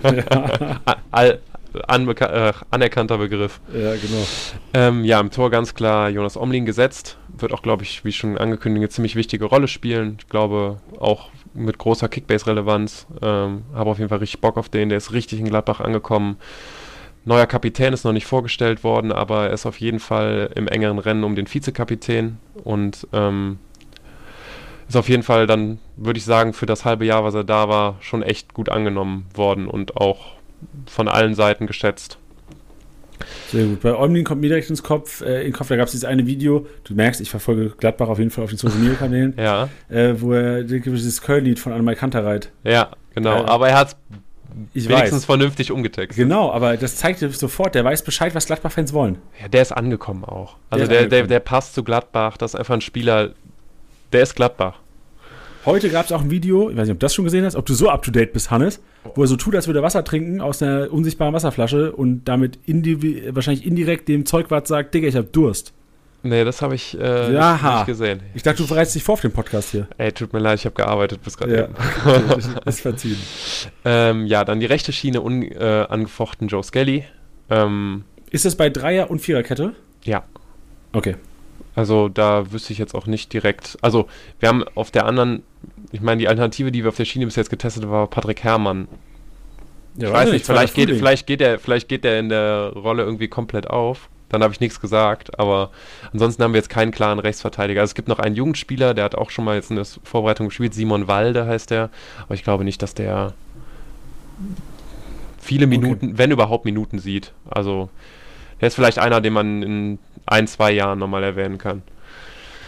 Ja. All, äh, anerkannter Begriff. Ja, genau. Ähm, ja, im Tor ganz klar Jonas Omlin gesetzt. Wird auch, glaube ich, wie schon angekündigt, eine ziemlich wichtige Rolle spielen. Ich glaube, auch mit großer Kickbase-Relevanz. Ähm, Habe auf jeden Fall richtig Bock auf den. Der ist richtig in Gladbach angekommen. Neuer Kapitän ist noch nicht vorgestellt worden, aber er ist auf jeden Fall im engeren Rennen um den Vizekapitän. Und ähm, ist auf jeden Fall dann, würde ich sagen, für das halbe Jahr, was er da war, schon echt gut angenommen worden und auch von allen Seiten geschätzt. Sehr gut. Bei Omlin kommt mir direkt ins Kopf, äh, in Kopf, da gab es dieses eine Video, du merkst, ich verfolge Gladbach auf jeden Fall auf den Social Media Kanälen, ja. äh, wo er dieses Curl-Lied von Annemai Kanterreit. Ja, genau, äh, aber er hat es wenigstens weiß. vernünftig umgetextet. Genau, aber das zeigt sofort, der weiß Bescheid, was Gladbach-Fans wollen. Ja, der ist angekommen auch. Also der, der, der, der passt zu Gladbach, das ist einfach ein Spieler, der ist Gladbach. Heute gab es auch ein Video, ich weiß nicht, ob du das schon gesehen hast, ob du so up to date bist, Hannes, wo er so tut, als würde er Wasser trinken aus einer unsichtbaren Wasserflasche und damit wahrscheinlich indirekt dem Zeugwart sagt: Digga, ich hab Durst. Nee, das habe ich äh, nicht gesehen. Ich dachte, du bereitest dich vor auf den Podcast hier. Ey, tut mir leid, ich habe gearbeitet bis gerade ja, eben. ist verziehen. ähm, ja, dann die rechte Schiene unangefochten äh, Joe Skelly. Ähm, ist das bei Dreier- und Viererkette? Ja. Okay. Also da wüsste ich jetzt auch nicht direkt. Also wir haben auf der anderen, ich meine, die Alternative, die wir auf der Schiene bis jetzt getestet haben, war Patrick Herrmann. Ja, ich weiß nicht, vielleicht geht, vielleicht, geht er, vielleicht geht er in der Rolle irgendwie komplett auf. Dann habe ich nichts gesagt, aber ansonsten haben wir jetzt keinen klaren Rechtsverteidiger. Also es gibt noch einen Jugendspieler, der hat auch schon mal jetzt in der Vorbereitung gespielt, Simon Walde heißt der, aber ich glaube nicht, dass der viele Minuten, okay. wenn überhaupt Minuten sieht. Also er ist vielleicht einer, den man in ein, zwei Jahren nochmal erwähnen kann.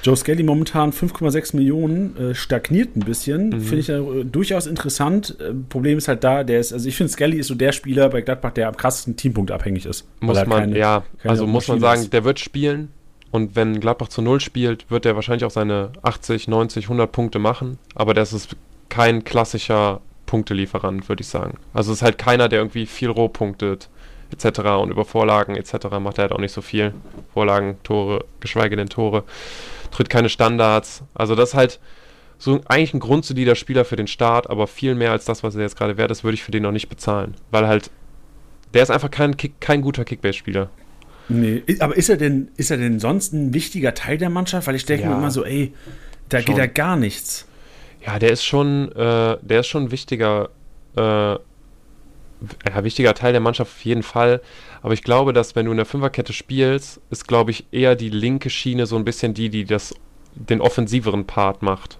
Joe Skelly momentan 5,6 Millionen, äh, stagniert ein bisschen. Mhm. Finde ich äh, durchaus interessant. Äh, Problem ist halt da, der ist, also ich finde, Skelly ist so der Spieler bei Gladbach, der am krassesten Teampunkt abhängig ist. Muss man, keine, ja, keine also muss man sagen, ist. der wird spielen. Und wenn Gladbach zu Null spielt, wird er wahrscheinlich auch seine 80, 90, 100 Punkte machen. Aber das ist kein klassischer Punktelieferant, würde ich sagen. Also es ist halt keiner, der irgendwie viel roh punktet etc. Und über Vorlagen etc. macht er halt auch nicht so viel. Vorlagen, Tore, geschweige denn Tore. Tritt keine Standards. Also das ist halt so eigentlich ein grundsolider Spieler für den Start, aber viel mehr als das, was er jetzt gerade wert ist, würde ich für den noch nicht bezahlen. Weil halt, der ist einfach kein, Kick, kein guter Kickbase-Spieler. Nee, aber ist er denn, ist er denn sonst ein wichtiger Teil der Mannschaft? Weil ich denke ja, mir immer so, ey, da schon. geht ja gar nichts. Ja, der ist schon, äh, der ist schon ein wichtiger äh, ja, wichtiger Teil der Mannschaft auf jeden Fall. Aber ich glaube, dass wenn du in der Fünferkette spielst, ist, glaube ich, eher die linke Schiene so ein bisschen die, die das, den offensiveren Part macht.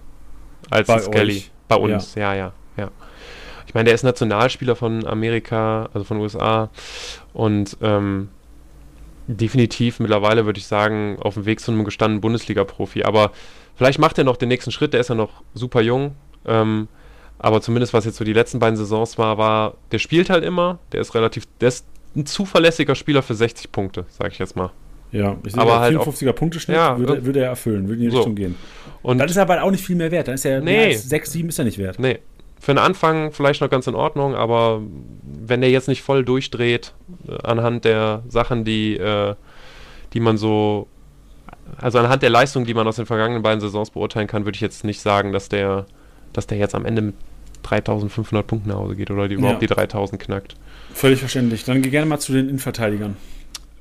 Als Bei Skelly. Euch. Bei uns, ja. ja, ja, ja. Ich meine, der ist Nationalspieler von Amerika, also von USA. Und ähm, definitiv mittlerweile, würde ich sagen, auf dem Weg zu einem gestandenen Bundesliga-Profi. Aber vielleicht macht er noch den nächsten Schritt, der ist ja noch super jung. Ähm, aber zumindest was jetzt so die letzten beiden Saisons war, war, der spielt halt immer, der ist relativ, der ist ein zuverlässiger Spieler für 60 Punkte, sag ich jetzt mal. Ja, ich sehe Aber halt halt 54er Punkteschnitt Ja, würde, würde er erfüllen, würde in die so. Richtung gehen. Und Dann ist er aber auch nicht viel mehr wert. Dann ist er Nee. mehr als 6, 7 ist er nicht wert. nee, für den Anfang vielleicht noch ganz in Ordnung, aber wenn der jetzt nicht voll durchdreht, äh, anhand der Sachen, die, äh, die man so, also anhand der Leistung, die man aus den vergangenen beiden Saisons beurteilen kann, würde ich jetzt nicht sagen, dass der, dass der jetzt am Ende mit 3500 Punkten nach Hause geht oder die überhaupt Ja. die 3000 knackt. Völlig verständlich. Dann geh gerne mal zu den Innenverteidigern.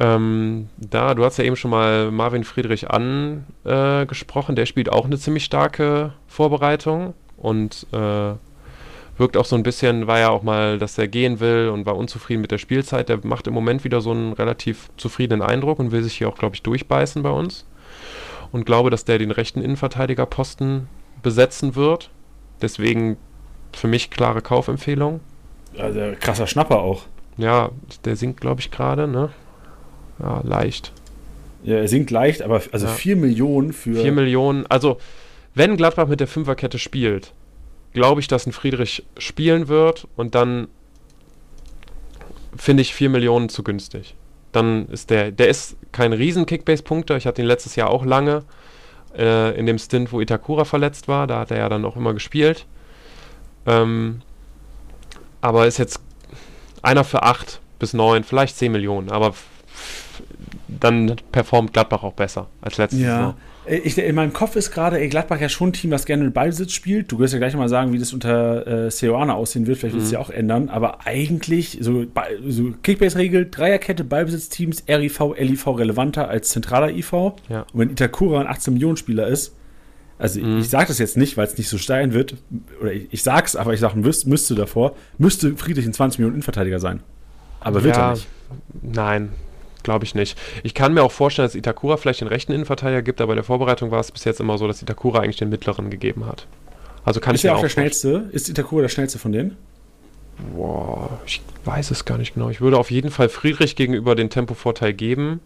Ähm, da, du hast ja eben schon mal Marvin Friedrich angesprochen, äh, der spielt auch eine ziemlich starke Vorbereitung und äh, wirkt auch so ein bisschen, war ja auch mal, dass er gehen will und war unzufrieden mit der Spielzeit. Der macht im Moment wieder so einen relativ zufriedenen Eindruck und will sich hier auch, glaube ich, durchbeißen bei uns. Und glaube, dass der den rechten Innenverteidigerposten besetzen wird. Deswegen für mich klare Kaufempfehlung. Also krasser Schnapper auch. Ja, der sinkt, glaube ich, gerade, ne? Ja, leicht. Ja, er sinkt leicht, aber also Ja. 4 Millionen für. 4 Millionen. Also, wenn Gladbach mit der Fünferkette spielt, glaube ich, dass ein Friedrich spielen wird und dann finde ich 4 Millionen zu günstig. Dann ist der, der ist kein riesen Kickbase-Punkter. Ich hatte ihn letztes Jahr auch lange äh, in dem Stint, wo Itakura verletzt war. Da hat er ja dann auch immer gespielt. Ähm, aber ist jetzt einer für 8 bis 9, vielleicht 10 Millionen. Aber dann performt Gladbach auch besser als letztes Jahr. Ja. Äh, Ich, in meinem Kopf ist gerade, Gladbach ja schon ein Team, was gerne mit Ballbesitz spielt. Du wirst ja gleich mal sagen, wie das unter äh, Seoane aussehen wird. Vielleicht wird es Mhm. ja auch ändern. Aber eigentlich, so, so Kickbase-Regel, Dreierkette, Ballbesitzteams, RIV, LIV relevanter als zentraler IV. Ja. Und wenn Itakura ein 18-Millionen-Spieler ist, also Mhm. ich sage das jetzt nicht, weil es nicht so steil wird, oder ich, ich sag's, aber ich sage, müsst, müsste davor, müsste Friedrich ein 20 Millionen Innenverteidiger sein. Aber wird Ja, er nicht. Nein, glaube ich nicht. Ich kann mir auch vorstellen, dass Itakura vielleicht den rechten Innenverteidiger gibt, aber in der Vorbereitung war es bis jetzt immer so, dass Itakura eigentlich den mittleren gegeben hat. Also kann Ist ich mir auch auch der schnellste? Ist Itakura der schnellste von denen? Boah, ich weiß es gar nicht genau. Ich würde auf jeden Fall Friedrich gegenüber den Tempovorteil geben.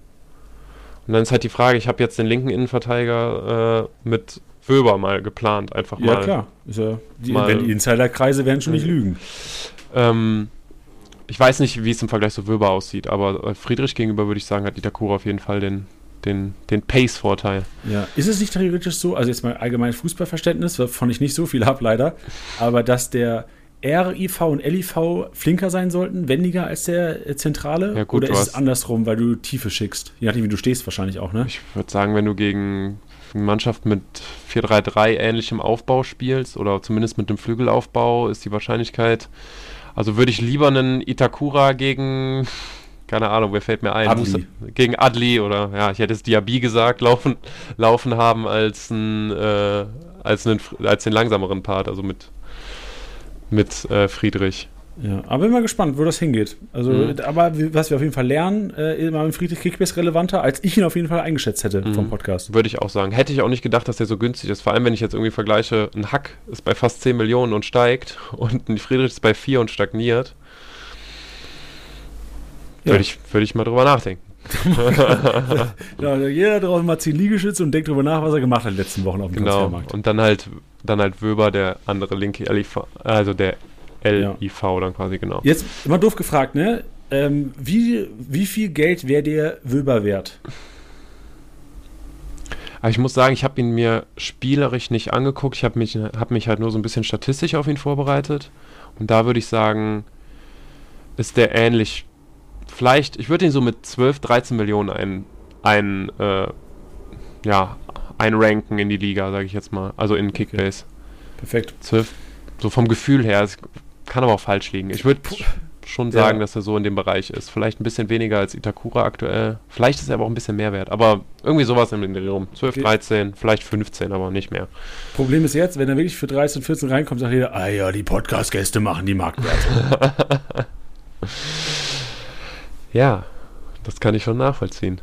Und dann ist halt die Frage, ich habe jetzt den linken Innenverteidiger äh, mit Wöber mal geplant, einfach Ja, mal. klar. Ist ja, die, mal- wenn die Insiderkreise werden schon nicht Mhm. lügen. Ähm, ich weiß nicht, wie es im Vergleich zu Wöber aussieht, aber äh, Friedrich gegenüber würde ich sagen, hat Itakura auf jeden Fall den, den, den Pace-Vorteil. Ja. Ist es nicht theoretisch so, also jetzt mal allgemein Fußballverständnis, wovon ich nicht so viel habe leider, aber dass der RIV und LIV flinker sein sollten, wendiger als der äh, Zentrale? Ja, gut, Oder ist es andersrum, weil du Tiefe schickst? Je nachdem, wie du stehst wahrscheinlich auch, ne? Ich würde sagen, wenn du gegen Mannschaft mit 4-3-3 ähnlichem Aufbau spielst oder zumindest mit dem Flügelaufbau, ist die Wahrscheinlichkeit. Also würde ich lieber einen Itakura gegen, keine Ahnung, wer fällt mir ein? Adli. Musa- Gegen Adli oder, ja, ich hätte es Diaby gesagt, laufen, laufen haben als, ein, äh, als, einen, als den langsameren Part, also mit, mit äh, Friedrich. Ja, aber bin mal gespannt, wo das hingeht. Also, Mhm. aber was wir auf jeden Fall lernen, äh, Marvin Friedrich Kickbase relevanter, als ich ihn auf jeden Fall eingeschätzt hätte Mhm. vom Podcast. Würde ich auch sagen. Hätte ich auch nicht gedacht, dass der so günstig ist. Vor allem, wenn ich jetzt irgendwie vergleiche, ein Hack ist bei fast 10 Millionen und steigt und ein Friedrich ist bei 4 und stagniert. Ja. Würde ich, würde ich mal drüber nachdenken. Ja, jeder draußen mal 10 Liegestütze und denkt drüber nach, was er gemacht hat in den letzten Wochen auf dem Genau. Transfermarkt. Und dann halt, dann halt Wöber, der andere linke also der LIV dann quasi, genau. Jetzt immer doof gefragt, ne? Ähm, wie, wie viel Geld wäre der Wöber wert? Aber ich muss sagen, ich habe ihn mir spielerisch nicht angeguckt. Ich habe mich, hab mich halt nur so ein bisschen statistisch auf ihn vorbereitet. Und da würde ich sagen, ist der ähnlich. Vielleicht, ich würde ihn so mit 12, 13 Millionen ein, ein äh, ja, einranken in die Liga, sage ich jetzt mal. Also in Kickbase. Perfekt. 12, so vom Gefühl her. Es kann aber auch falsch liegen. Ich würde schon Ja. sagen, dass er so in dem Bereich ist. Vielleicht ein bisschen weniger als Itakura aktuell. Vielleicht ist er aber auch ein bisschen mehr wert. Aber irgendwie sowas Dreh rum. 12, Okay. 13, vielleicht 15, aber nicht mehr. Problem ist jetzt, wenn er wirklich für 13, 14 reinkommt, sagt jeder, ah ja, die Podcast-Gäste machen die Marktwerte. Ja, das kann ich schon nachvollziehen.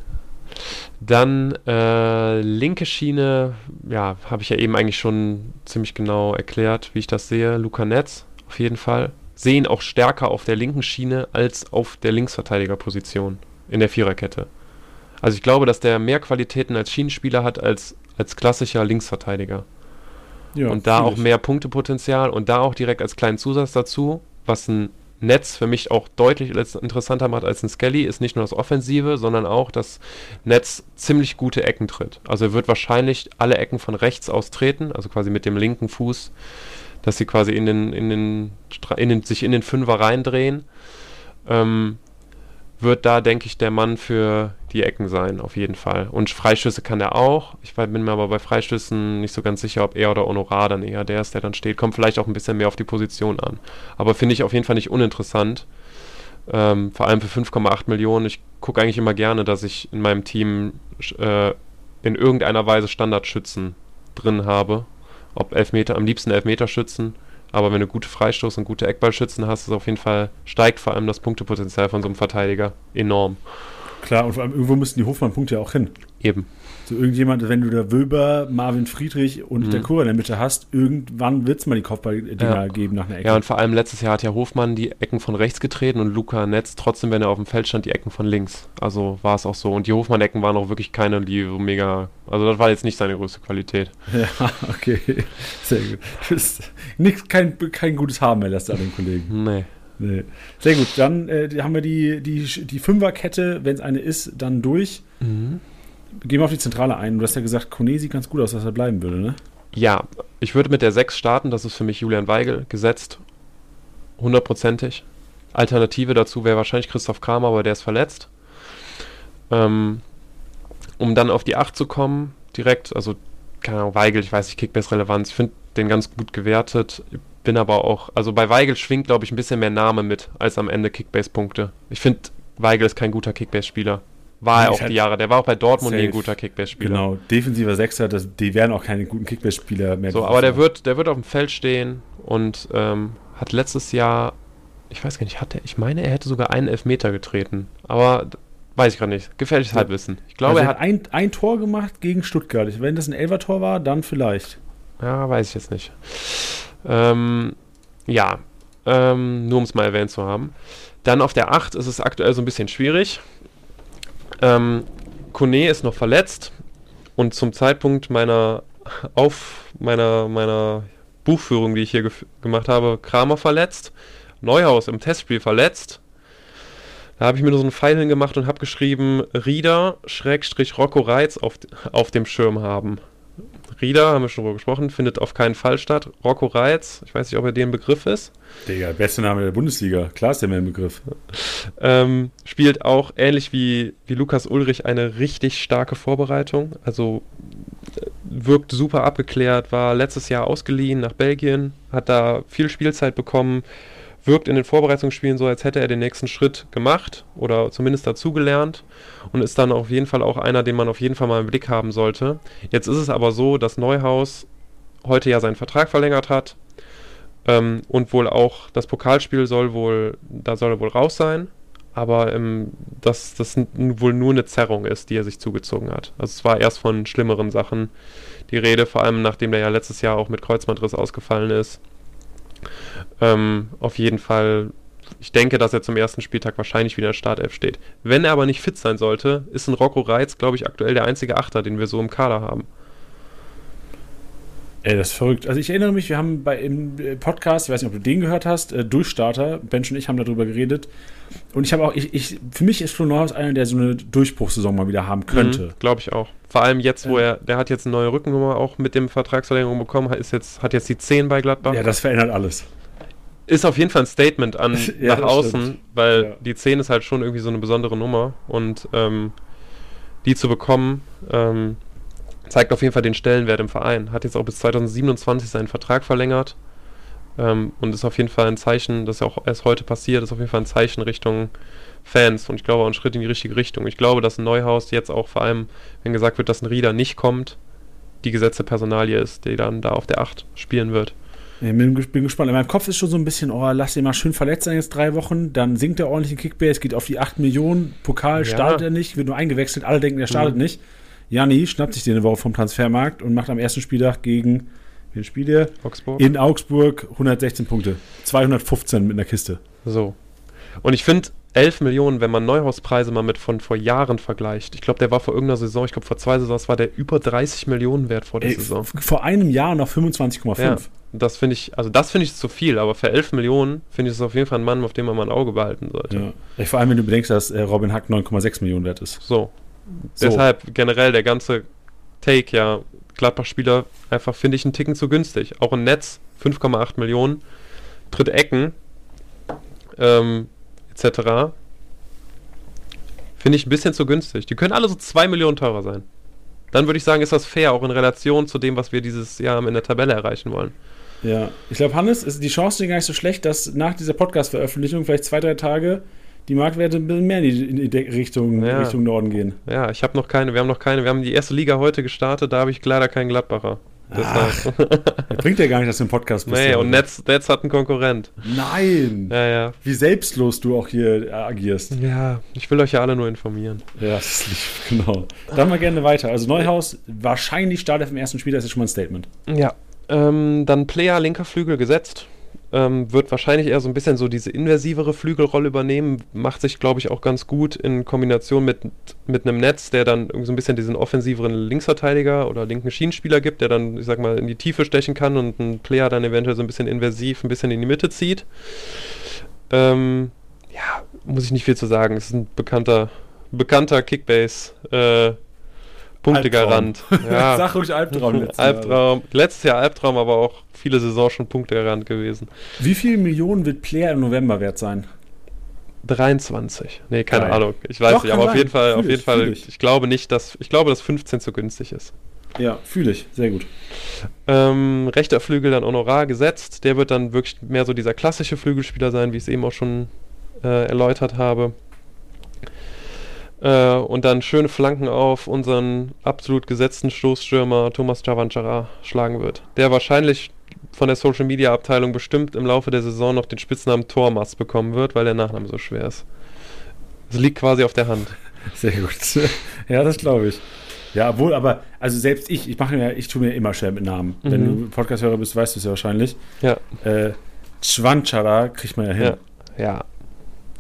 Dann äh, linke Schiene, ja, habe ich ja eben eigentlich schon ziemlich genau erklärt, wie ich das sehe. Luca Netz auf jeden Fall. Sehen auch stärker auf der linken Schiene als auf der Linksverteidigerposition in der Viererkette. Also ich glaube, dass der mehr Qualitäten als Schienenspieler hat als als klassischer Linksverteidiger. Ja, und da auch mehr Punktepotenzial und da auch direkt als kleinen Zusatz dazu, was ein Netz für mich auch deutlich interessanter macht als ein Skelly, ist nicht nur das Offensive, sondern auch, dass Netz ziemlich gute Ecken tritt. Also er wird wahrscheinlich alle Ecken von rechts aus treten, also quasi mit dem linken Fuß, dass sie quasi in den, in den, in den sich in den Fünfer reindrehen. Ähm, wird da, denke ich, der Mann für die Ecken sein, auf jeden Fall. Und Freischüsse kann er auch. Ich bin mir aber bei Freischüssen nicht so ganz sicher, ob er oder Honorar dann eher der ist, der dann steht. Kommt vielleicht auch ein bisschen mehr auf die Position an. Aber finde ich auf jeden Fall nicht uninteressant. Ähm, vor allem für 5,8 Millionen. Ich gucke eigentlich immer gerne, dass ich in meinem Team äh, in irgendeiner Weise Standardschützen drin habe. Ob Elfmeter, am liebsten Elfmeterschützen. Aber wenn du gute Freistoß und gute Eckballschützen hast, ist auf jeden Fall, steigt vor allem das Punktepotenzial von so einem Verteidiger enorm. Klar, und vor allem irgendwo müssten die Hofmann-Punkte ja auch hin. Eben. So irgendjemand, wenn du da Wöber, Marvin Friedrich und mhm. der Kur in der Mitte hast, irgendwann wird es mal die Kopfballdinger ja. geben nach einer Ecke. Ja, und vor allem letztes Jahr hat ja Hofmann die Ecken von rechts getreten und Luca Netz trotzdem, wenn er auf dem Feld stand, die Ecken von links. Also war es auch so. Und die Hofmann-Ecken waren auch wirklich keine, die so mega. Also das war jetzt nicht seine größte Qualität. Ja, okay. Sehr gut. Nicht, kein, kein gutes Haben mehr lässt an den Kollegen. Nee. Nee. Sehr gut, dann äh, haben wir die, die, die Fünferkette, wenn es eine ist, dann durch. Mhm. Gehen wir auf die Zentrale ein. Du hast ja gesagt, Kone sieht ganz gut aus, dass er bleiben würde, ne? Ja, ich würde mit der 6 starten, das ist für mich Julian Weigel gesetzt. Hundertprozentig. Alternative dazu wäre wahrscheinlich Christoph Kramer, aber der ist verletzt. Ähm, um dann auf die 8 zu kommen, direkt, also, keine Ahnung, Weigel, ich weiß nicht, Kickbase-Relevanz, ich finde den ganz gut gewertet bin aber auch, also bei Weigel schwingt, glaube ich, ein bisschen mehr Name mit als am Ende Kickbase-Punkte. Ich finde, Weigel ist kein guter Kickbase-Spieler. War er auch halt die Jahre. Der war auch bei Dortmund nie ein guter Kickbase-Spieler. Genau, defensiver Sechser, das, die werden auch keine guten Kickbase-Spieler mehr. So, aber der wird, der wird auf dem Feld stehen und ähm, hat letztes Jahr, ich weiß gar nicht, hat er, ich meine, er hätte sogar einen Elfmeter getreten. Aber weiß ich gerade nicht. Gefährliches ja. Halbwissen. Ich glaube, also er hat ein, ein Tor gemacht gegen Stuttgart. Wenn das ein Elfer-Tor war, dann vielleicht. Ja, weiß ich jetzt nicht. Ähm, ja, ähm, nur um es mal erwähnt zu haben. Dann auf der 8 ist es aktuell so ein bisschen schwierig. Ähm, Kone ist noch verletzt und zum Zeitpunkt meiner auf meiner meiner Buchführung, die ich hier gemacht habe, Kramer verletzt, Neuhaus im Testspiel verletzt. Da habe ich mir nur so einen Pfeil hingemacht und habe geschrieben, Rieder, Schrägstrich Rocco Reitz auf, auf dem Schirm haben. Rieder, haben wir schon drüber gesprochen, findet auf keinen Fall statt. Rocco Reitz, ich weiß nicht, ob er den Begriff ist. Digga, beste Name der Bundesliga. Klar ist der mir ein Begriff. Ähm, spielt auch ähnlich wie, wie Lukas Ulrich eine richtig starke Vorbereitung. Also äh, wirkt super abgeklärt, war letztes Jahr ausgeliehen nach Belgien, hat da viel Spielzeit bekommen wirkt in den Vorbereitungsspielen so, als hätte er den nächsten Schritt gemacht oder zumindest dazugelernt und ist dann auf jeden Fall auch einer, den man auf jeden Fall mal im Blick haben sollte. Jetzt ist es aber so, dass Neuhaus heute ja seinen Vertrag verlängert hat ähm, und wohl auch das Pokalspiel soll wohl, da soll er wohl raus sein, aber ähm, dass das wohl nur eine Zerrung ist, die er sich zugezogen hat. Also es war erst von schlimmeren Sachen die Rede, vor allem nachdem der ja letztes Jahr auch mit Kreuzbandriss ausgefallen ist. Ähm, auf jeden Fall, ich denke, dass er zum ersten Spieltag wahrscheinlich wieder in der Startelf steht. Wenn er aber nicht fit sein sollte, ist ein Rocco Reitz, glaube ich, aktuell der einzige Achter, den wir so im Kader haben. Ey, das ist verrückt. Also ich erinnere mich, wir haben bei im Podcast, ich weiß nicht, ob du den gehört hast, äh, Durchstarter, Bench und ich haben darüber geredet. Und ich habe auch, ich, ich, für mich ist Flo Neuhaus einer, der so eine Durchbruchssaison mal wieder haben könnte. Mhm, Glaube ich auch. Vor allem jetzt, wo er, der hat jetzt eine neue Rückennummer auch mit dem Vertragsverlängerung bekommen, ist jetzt, hat jetzt die 10 bei Gladbach. Ja, das verändert alles. Ist auf jeden Fall ein Statement an ja, nach außen, stimmt. weil ja. die 10 ist halt schon irgendwie so eine besondere Nummer und ähm, die zu bekommen, ähm, zeigt auf jeden Fall den Stellenwert im Verein. Hat jetzt auch bis 2027 seinen Vertrag verlängert ähm, und ist auf jeden Fall ein Zeichen, das ja auch erst heute passiert, ist auf jeden Fall ein Zeichen Richtung Fans und ich glaube auch ein Schritt in die richtige Richtung. Ich glaube, dass ein Neuhaus jetzt auch vor allem, wenn gesagt wird, dass ein Rieder nicht kommt, die gesetzte Personalie ist, die dann da auf der 8 spielen wird. Ich bin, bin, gespannt. In meinem Kopf ist schon so ein bisschen, oh, lass ihn mal schön verletzt sein jetzt drei Wochen, dann sinkt er ordentlich in Kickbase, geht auf die 8 Millionen, Pokal ja. startet er nicht, wird nur eingewechselt, alle denken, er startet mhm. nicht. Janni schnappt sich den eine Woche vom Transfermarkt und macht am ersten Spieltag gegen, wen spielt er? Augsburg. In Augsburg 116 Punkte. 215 mit einer Kiste. So. Und ich finde 11 Millionen, wenn man Neuhauspreise mal mit von vor Jahren vergleicht. Ich glaube, der war vor irgendeiner Saison, ich glaube vor zwei Saisons war der über 30 Millionen wert vor der Ey, Saison. vor einem Jahr noch 25,5. Ja, das finde ich, also das finde ich zu viel, aber für 11 Millionen finde ich es auf jeden Fall ein Mann, auf den man mal ein Auge behalten sollte. Ja. Vor allem, wenn du bedenkst, dass äh, Robin Hack 9,6 Millionen wert ist. So. So. Deshalb generell der ganze Take, ja, Gladbach-Spieler einfach finde ich einen Ticken zu günstig. Auch ein Netz, 5,8 Millionen, tritt Ecken, ähm, etc. Finde ich ein bisschen zu günstig. Die können alle so 2 Millionen teurer sein. Dann würde ich sagen, ist das fair, auch in Relation zu dem, was wir dieses Jahr in der Tabelle erreichen wollen. Ja, ich glaube, Hannes, ist die Chance sind gar nicht so schlecht, dass nach dieser Podcast-Veröffentlichung vielleicht zwei, drei Tage die Marktwerte ein bisschen mehr in die, Richtung, Ja. Richtung Norden gehen. Ja, ich habe noch keine, wir haben noch keine, wir haben die erste Liga heute gestartet, da habe ich leider keinen Gladbacher. Das bringt ja gar nicht, dass du im Podcast bist. nee, ja. und Netz, Netz hat einen Konkurrent. Nein! Ja, ja. Wie selbstlos du auch hier agierst. Ja, ich will euch ja alle nur informieren. Ja, das ist lieb, genau. Dann mal gerne weiter. Also Neuhaus, wahrscheinlich startet im ersten Spiel, das ist schon mal ein Statement. Ja. Ähm, dann Player, linker Flügel gesetzt. Ähm, wird wahrscheinlich eher so ein bisschen so diese inversivere Flügelrolle übernehmen. Macht sich, glaube ich, auch ganz gut in Kombination mit, mit einem Netz, der dann so ein bisschen diesen offensiveren Linksverteidiger oder linken Schienenspieler gibt, der dann, ich sag mal, in die Tiefe stechen kann und ein Player dann eventuell so ein bisschen inversiv, ein bisschen in die Mitte zieht. Ähm, ja, muss ich nicht viel zu sagen. Es ist ein bekannter, bekannter Kickbase. Äh, Punktegarant. Ja. Sag ruhig Albtraum. letztes Jahr. Albtraum. Letztes Jahr Albtraum, aber auch viele Saisons schon Punktegarant gewesen. Wie viele Millionen wird Player im November wert sein? 23. Nee, keine Geil. Ahnung. Ich weiß Doch, nicht, aber auf jeden Fall, Fühl auf jeden ich, Fall, ich. ich. glaube nicht, dass, ich glaube, dass 15 zu günstig ist. Ja, fühle ich. Sehr gut. Ähm, rechter Flügel dann Honorar gesetzt. Der wird dann wirklich mehr so dieser klassische Flügelspieler sein, wie ich es eben auch schon äh, erläutert habe. Äh, und dann schöne Flanken auf unseren absolut gesetzten Stoßstürmer Thomas Javanchara schlagen wird. Der wahrscheinlich von der Social Media Abteilung bestimmt im Laufe der Saison noch den Spitznamen Tormas bekommen wird, weil der Nachname so schwer ist. Es liegt quasi auf der Hand. Sehr gut. ja, das glaube ich. Ja, obwohl, aber, also selbst ich, ich mache mir, ich tue mir immer schwer mit Namen. Wenn Mhm. du Podcast-Hörer bist, weißt du es ja wahrscheinlich. Ja, Äh, Chwanchara kriegt man ja hin. ja, ja.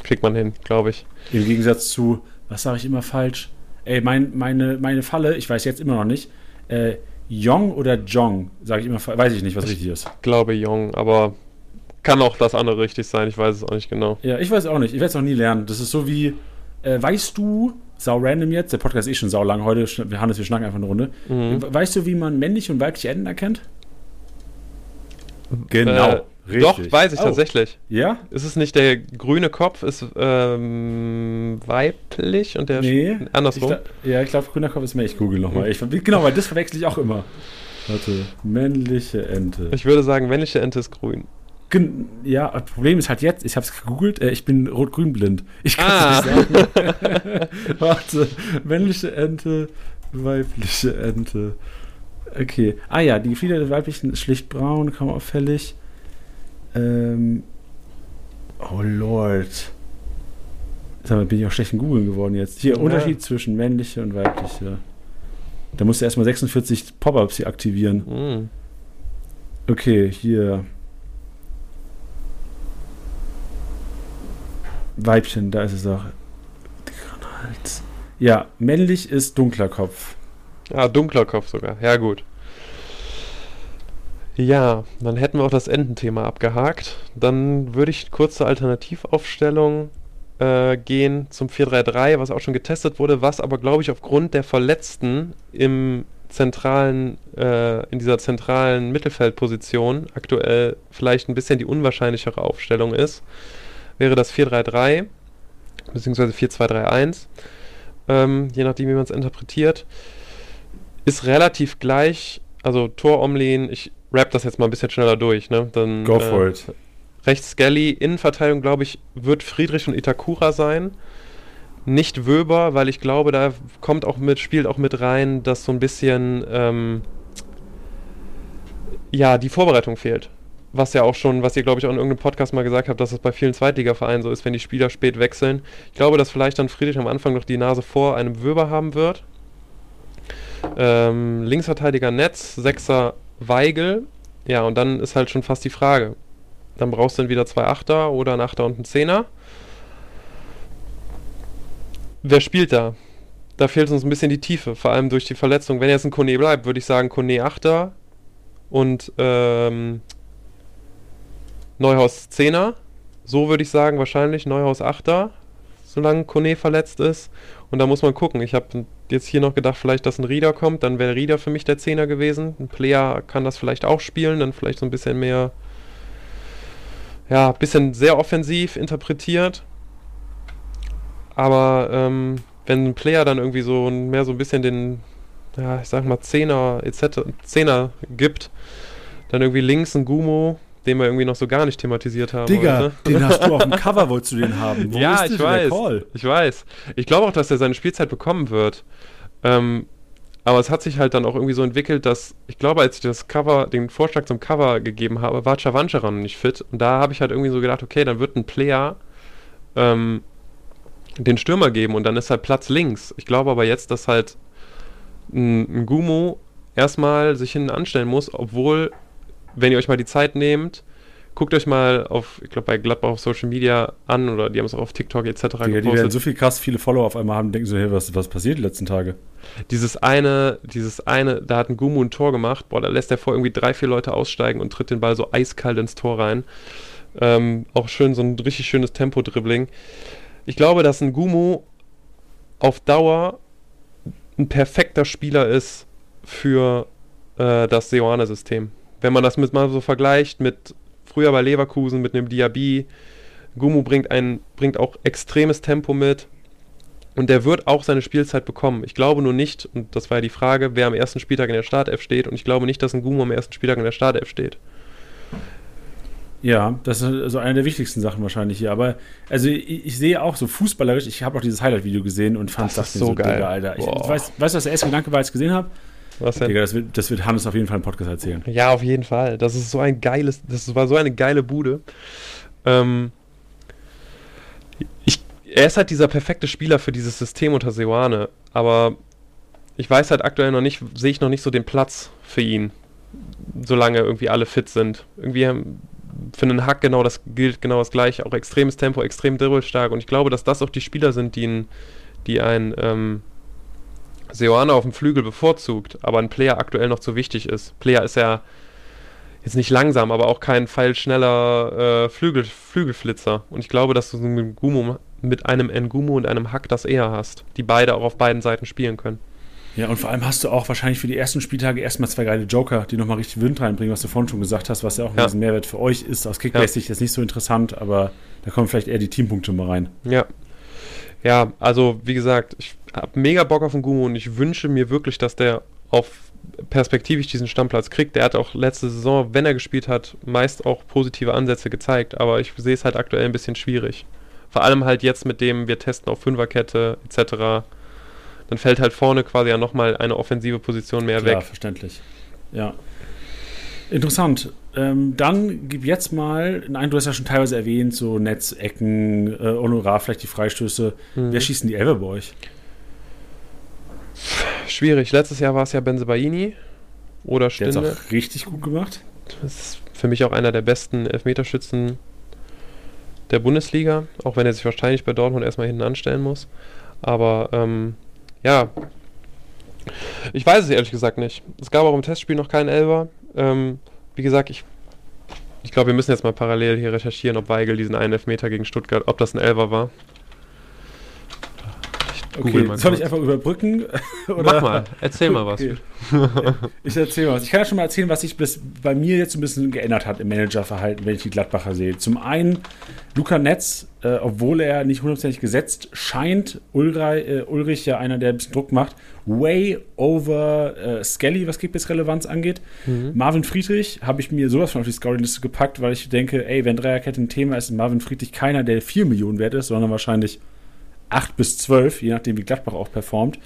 Kriegt man hin, glaube ich. Im Gegensatz zu, was sage ich immer falsch? Ey, mein, meine, meine Falle, ich weiß jetzt immer noch nicht, äh, Yong oder Jong, sage ich immer, weiß ich nicht, was richtig ist. Glaube Jong, aber kann auch das andere richtig sein. Ich weiß es auch nicht genau. Ja, ich weiß auch nicht, ich werde es auch nie lernen. Das ist so wie, äh, weißt du, sau random jetzt, der Podcast ist eh schon sau lang heute, wir haben wir schnacken einfach eine Runde. Mhm. We- Weißt du, wie man männliche und weibliche Enten erkennt? Äh, Doch, weiß ich Oh. tatsächlich. Ja? Ist es nicht der grüne Kopf ist ähm, weiblich und der Nee. andersrum? Ich ja, ich glaube, grüner Kopf ist mehr. Ich google nochmal. Genau, weil das verwechsel ich auch immer. Warte, männliche Ente. Ich würde sagen, männliche Ente ist grün. Gen ja, das Problem ist halt jetzt, ich habe es gegoogelt, äh, ich bin rot-grün blind. Ich kann es Ah. nicht sagen. Warte, männliche Ente, weibliche Ente. Okay. Ah ja, die Flieder der weiblichen ist schlicht braun, kaum auffällig. Ähm. Oh Lord. Sag mal, bin ich auch schlecht in Googeln geworden jetzt. Hier, Ja. Unterschied zwischen männliche und weibliche. Da musst du erstmal 46 Pop-Ups hier aktivieren. Mhm. Okay, hier. Weibchen, da ist es auch. Ja, männlich ist dunkler Kopf. Ah, dunkler Kopf sogar. Ja, gut. Ja, dann hätten wir auch das Ententhema abgehakt. Dann würde ich kurz zur Alternativaufstellung äh, gehen zum 4-3-3, was auch schon getestet wurde, was aber, glaube ich, aufgrund der Verletzten im zentralen, äh, in dieser zentralen Mittelfeldposition aktuell vielleicht ein bisschen die unwahrscheinlichere Aufstellung ist, wäre das 4-3-3 beziehungsweise 4-2-3-1, ähm, je nachdem, wie man es interpretiert ist relativ gleich. Also Tor Omlin, ich rap das jetzt mal ein bisschen schneller durch, ne? Dann, Go for it. Rechts Skelly, Innenverteidigung, glaube ich, wird Friedrich und Itakura sein. Nicht Wöber, weil ich glaube, da kommt auch mit, spielt auch mit rein, dass so ein bisschen ähm, ja, die Vorbereitung fehlt. Was ja auch schon, was ihr, glaube ich, auch in irgendeinem Podcast mal gesagt habt, dass es bei vielen Zweitligavereinen so ist, wenn die Spieler spät wechseln. Ich glaube, dass vielleicht dann Friedrich am Anfang noch die Nase vor einem Wöber haben wird. Ähm, Linksverteidiger Netz, Sechser Weigel. Ja, und dann ist halt schon fast die Frage. Dann brauchst du dann wieder zwei Achter oder einen Achter und einen Zehner. wer spielt da? Da fehlt uns ein bisschen die Tiefe, vor allem durch die Verletzung. Wenn jetzt ein Kone bleibt, würde ich sagen Kone 8er und ähm, Neuhaus 10er. So würde ich sagen, wahrscheinlich Neuhaus 8er, solange Kone verletzt ist. Und da muss man gucken. Ich habe jetzt hier noch gedacht, vielleicht, dass ein Rieder kommt. Dann wäre Rieder für mich der Zehner gewesen. Ein Player kann das vielleicht auch spielen, dann vielleicht so ein bisschen mehr, ja, ein bisschen sehr offensiv interpretiert. Aber ähm, wenn ein Player dann irgendwie so mehr so ein bisschen den, ja, ich sag mal, Zehner etc. Zehner gibt, dann irgendwie links ein Gumo, den wir irgendwie noch so gar nicht thematisiert haben. Digga, heute. den hast du auf dem Cover, wolltest du den haben. Wo ja, ich weiß. Ich weiß. Ich glaube auch, dass er seine Spielzeit bekommen wird. Ähm, aber es hat sich halt dann auch irgendwie so entwickelt, dass ich glaube, als ich das Cover, den Vorschlag zum Cover gegeben habe, war Chavancheran nicht fit. Und da habe ich halt irgendwie so gedacht, okay, dann wird ein Player ähm, den Stürmer geben und dann ist halt Platz links. Ich glaube aber jetzt, dass halt ein, ein Gumo erstmal sich hinten anstellen muss, obwohl, wenn ihr euch mal die Zeit nehmt, guckt euch mal auf, ich glaube bei Gladbach auf Social Media an oder die haben es auch auf TikTok etc. Digga, gepostet. Die werden so viel krass viele Follower auf einmal haben, denken so, hey, was, was passiert die letzten Tage? Dieses eine, dieses eine, da hat ein Gumu ein Tor gemacht, boah, da lässt er vor irgendwie drei, vier Leute aussteigen und tritt den Ball so eiskalt ins Tor rein. Ähm, auch schön, so ein richtig schönes Tempo-Dribbling. Ich glaube, dass ein Gumu auf Dauer ein perfekter Spieler ist für äh, das Seoane-System. Wenn man das mit mal so vergleicht mit früher bei Leverkusen mit einem Diaby, Gumu bringt, ein, bringt auch extremes Tempo mit und der wird auch seine Spielzeit bekommen. Ich glaube nur nicht, und das war ja die Frage, wer am ersten Spieltag in der Startelf steht und ich glaube nicht, dass ein Gumu am ersten Spieltag in der Startelf steht. Ja, das ist so eine der wichtigsten Sachen wahrscheinlich hier. Aber also ich, ich sehe auch so fußballerisch, ich habe auch dieses Highlight-Video gesehen und fand das, das so, so geil. Digga, Alter. Ich, weiß, weißt du, was der erste Gedanke war, als ich gesehen habe? Was denn? Digga, das wird, das wird Hannes auf jeden Fall im Podcast erzählen. Ja, auf jeden Fall. Das ist so ein geiles, das war so eine geile Bude. Ähm, ich, er ist halt dieser perfekte Spieler für dieses System unter Seoane, aber ich weiß halt aktuell noch nicht, sehe ich noch nicht so den Platz für ihn, solange irgendwie alle fit sind. Irgendwie für einen Hack genau das gilt genau das gleiche, auch extremes Tempo, extrem dribbelstark und ich glaube, dass das auch die Spieler sind, die, ihn, die ein ähm, Seoane auf dem Flügel bevorzugt, aber ein Player aktuell noch zu wichtig ist. Player ist ja jetzt nicht langsam, aber auch kein feilschneller äh, Flügel, Flügelflitzer. Und ich glaube, dass du mit, Gumo, mit einem Ngumu und einem Hack das eher hast, die beide auch auf beiden Seiten spielen können. Ja, und vor allem hast du auch wahrscheinlich für die ersten Spieltage erstmal zwei geile Joker, die nochmal richtig Wind reinbringen, was du vorhin schon gesagt hast, was ja auch ja. ein Mehrwert für euch ist. Aus Kickbase-Sicht ja. ist nicht so interessant, aber da kommen vielleicht eher die Teampunkte mal rein. Ja. Ja, also wie gesagt, ich habe mega Bock auf den Gumo und ich wünsche mir wirklich, dass der auf perspektivisch diesen Stammplatz kriegt. Der hat auch letzte Saison, wenn er gespielt hat, meist auch positive Ansätze gezeigt, aber ich sehe es halt aktuell ein bisschen schwierig. Vor allem halt jetzt mit dem, wir testen auf Fünferkette etc. Dann fällt halt vorne quasi ja nochmal eine offensive Position mehr Klar, weg. Ja, verständlich. Ja. Interessant. Ähm, dann gib jetzt mal, nein, du hast ja schon teilweise erwähnt, so Netzecken, äh, Honorar, vielleicht die Freistöße. Mhm. Wer schießen die Elfer bei euch? Schwierig. Letztes Jahr war es ja Benzebaini oder Stinde. Der hat auch richtig gut gemacht. Das ist für mich auch einer der besten Elfmeterschützen der Bundesliga, auch wenn er sich wahrscheinlich bei Dortmund erstmal hinten anstellen muss. Aber ähm, ja, ich weiß es ehrlich gesagt nicht. Es gab auch im Testspiel noch keinen Elber. Ähm, wie gesagt, ich, ich glaube, wir müssen jetzt mal parallel hier recherchieren, ob Weigel diesen einen Elfmeter gegen Stuttgart, ob das ein Elber war. Okay, soll ich einfach überbrücken? Mach mal, erzähl mal was. Okay. ich erzähl mal was. Ich kann ja schon mal erzählen, was sich bis bei mir jetzt ein bisschen geändert hat im Managerverhalten, wenn ich die Gladbacher sehe. Zum einen, Luca Netz, äh, obwohl er nicht hundertprozentig gesetzt scheint, Ulrich, äh, Ulrich ja einer, der ein bisschen Druck macht, way over äh, Skelly, was Kickbase-Relevanz angeht. Mhm. Marvin Friedrich habe ich mir sowas von auf die Scoring-Liste gepackt, weil ich denke, ey, wenn Dreierkette ein Thema ist, ist Marvin Friedrich keiner, der 4 Millionen wert ist, sondern wahrscheinlich 8 bis 12, je nachdem, wie Gladbach auch performt.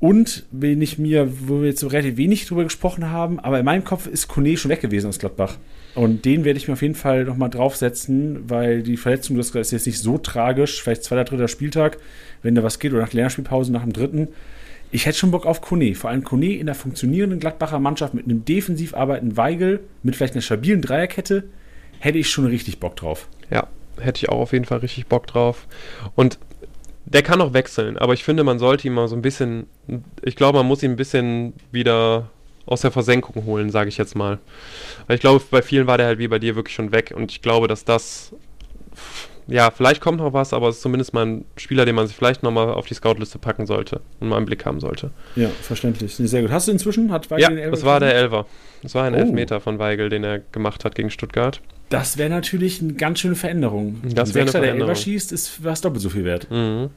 Und wenn ich mir, wo wir jetzt so relativ wenig drüber gesprochen haben, aber in meinem Kopf ist Kone schon weg gewesen aus Gladbach. Und den werde ich mir auf jeden Fall nochmal draufsetzen, weil die Verletzung, das ist jetzt nicht so tragisch, vielleicht zweiter, dritter Spieltag, wenn da was geht, oder nach Länderspielpause nach dem dritten. Ich hätte schon Bock auf Kone. Vor allem Kone in der funktionierenden Gladbacher Mannschaft mit einem defensiv arbeitenden Weigel, mit vielleicht einer stabilen Dreierkette, hätte ich schon richtig Bock drauf. Ja, hätte ich auch auf jeden Fall richtig Bock drauf. Und der kann auch wechseln, aber ich finde, man sollte ihn mal so ein bisschen, ich glaube, man muss ihn ein bisschen wieder aus der Versenkung holen, sage ich jetzt mal. Weil ich glaube, bei vielen war der halt wie bei dir wirklich schon weg und ich glaube, dass das, ja, vielleicht kommt noch was, aber es ist zumindest mal ein Spieler, den man sich vielleicht nochmal auf die Scoutliste packen sollte und mal einen Blick haben sollte. Ja, verständlich. Sehr gut. Hast du inzwischen? Hat Weigel ja, den Elfer das war der Elfer. Das war ein oh. Elfmeter von Weigel, den er gemacht hat gegen Stuttgart. Das wäre natürlich eine ganz schöne Veränderung. Das ein Sechser, der Elfer schießt, ist fast doppelt so viel wert. Mhm.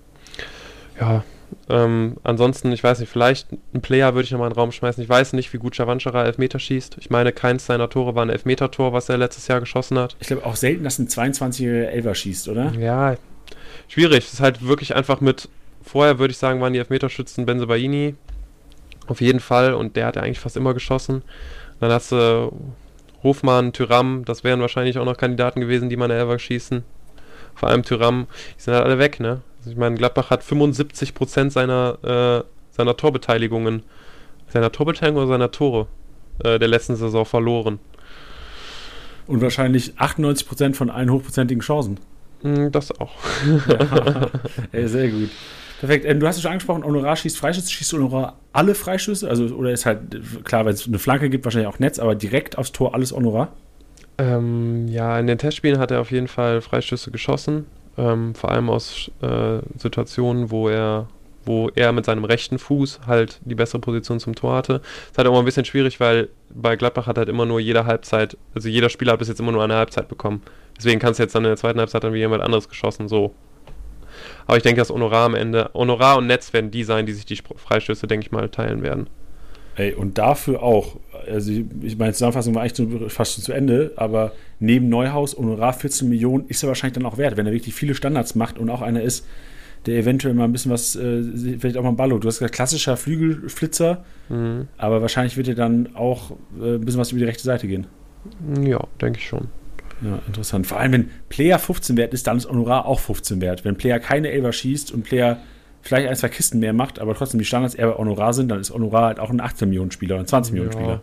Ja, ähm, ansonsten, ich weiß nicht, vielleicht ein Player würde ich nochmal in den Raum schmeißen. Ich weiß nicht, wie gut Chavanchara Elfmeter schießt. Ich meine, keins seiner Tore war ein Elfmeter-Tor, was er letztes Jahr geschossen hat. Ich glaube auch selten, dass ein 22er Elfer schießt, oder? Ja, schwierig. Es ist halt wirklich einfach mit, vorher würde ich sagen, waren die Elfmeterschützen Benzebaini. Auf jeden Fall. Und der hat ja eigentlich fast immer geschossen. Dann hast du Hofmann, Tyram, das wären wahrscheinlich auch noch Kandidaten gewesen, die man Elfer schießen. Vor allem Tyram, die sind halt alle weg, ne? Also ich meine, Gladbach hat 75% seiner, äh, seiner Torbeteiligungen, seiner Torbeteiligung oder seiner Tore äh, der letzten Saison verloren. Und wahrscheinlich 98% von allen hochprozentigen Chancen. Mm, das auch. ja. Ey, sehr gut. Perfekt. Ähm, du hast es schon angesprochen, Honorar schießt Freischüsse. Schießt Honorar alle Freischüsse? Also, oder ist halt, klar, wenn es eine Flanke gibt, wahrscheinlich auch Netz, aber direkt aufs Tor alles Honorar? Ähm, ja, in den Testspielen hat er auf jeden Fall Freischüsse geschossen ähm, vor allem aus äh, Situationen, wo er, wo er mit seinem rechten Fuß halt die bessere Position zum Tor hatte. Das ist halt immer ein bisschen schwierig, weil bei Gladbach hat halt immer nur jede Halbzeit, also jeder Spieler hat bis jetzt immer nur eine Halbzeit bekommen. Deswegen kannst du jetzt dann in der zweiten Halbzeit dann wie jemand anderes geschossen, so. Aber ich denke, dass Honorar am Ende, Honorar und Netz werden die sein, die sich die Freistöße, denke ich mal, teilen werden. Ey, und dafür auch, also ich, meine Zusammenfassung war eigentlich fast schon zu Ende, aber neben Neuhaus Honorar 14 Millionen ist er wahrscheinlich dann auch wert, wenn er wirklich viele Standards macht und auch einer ist, der eventuell mal ein bisschen was, äh, vielleicht auch mal ein Ballo. Du hast gesagt, klassischer Flügelflitzer, mhm. aber wahrscheinlich wird er dann auch äh, ein bisschen was über die rechte Seite gehen. Ja, denke ich schon. Ja, interessant. Vor allem, wenn Player 15 wert ist, dann ist Honorar auch 15 wert. Wenn Player keine Elber schießt und Player vielleicht ein, zwei Kisten mehr macht, aber trotzdem die Standards eher bei Honorar sind, dann ist Honorar halt auch ein 18 Millionen Spieler oder ein 20 Millionen Spieler.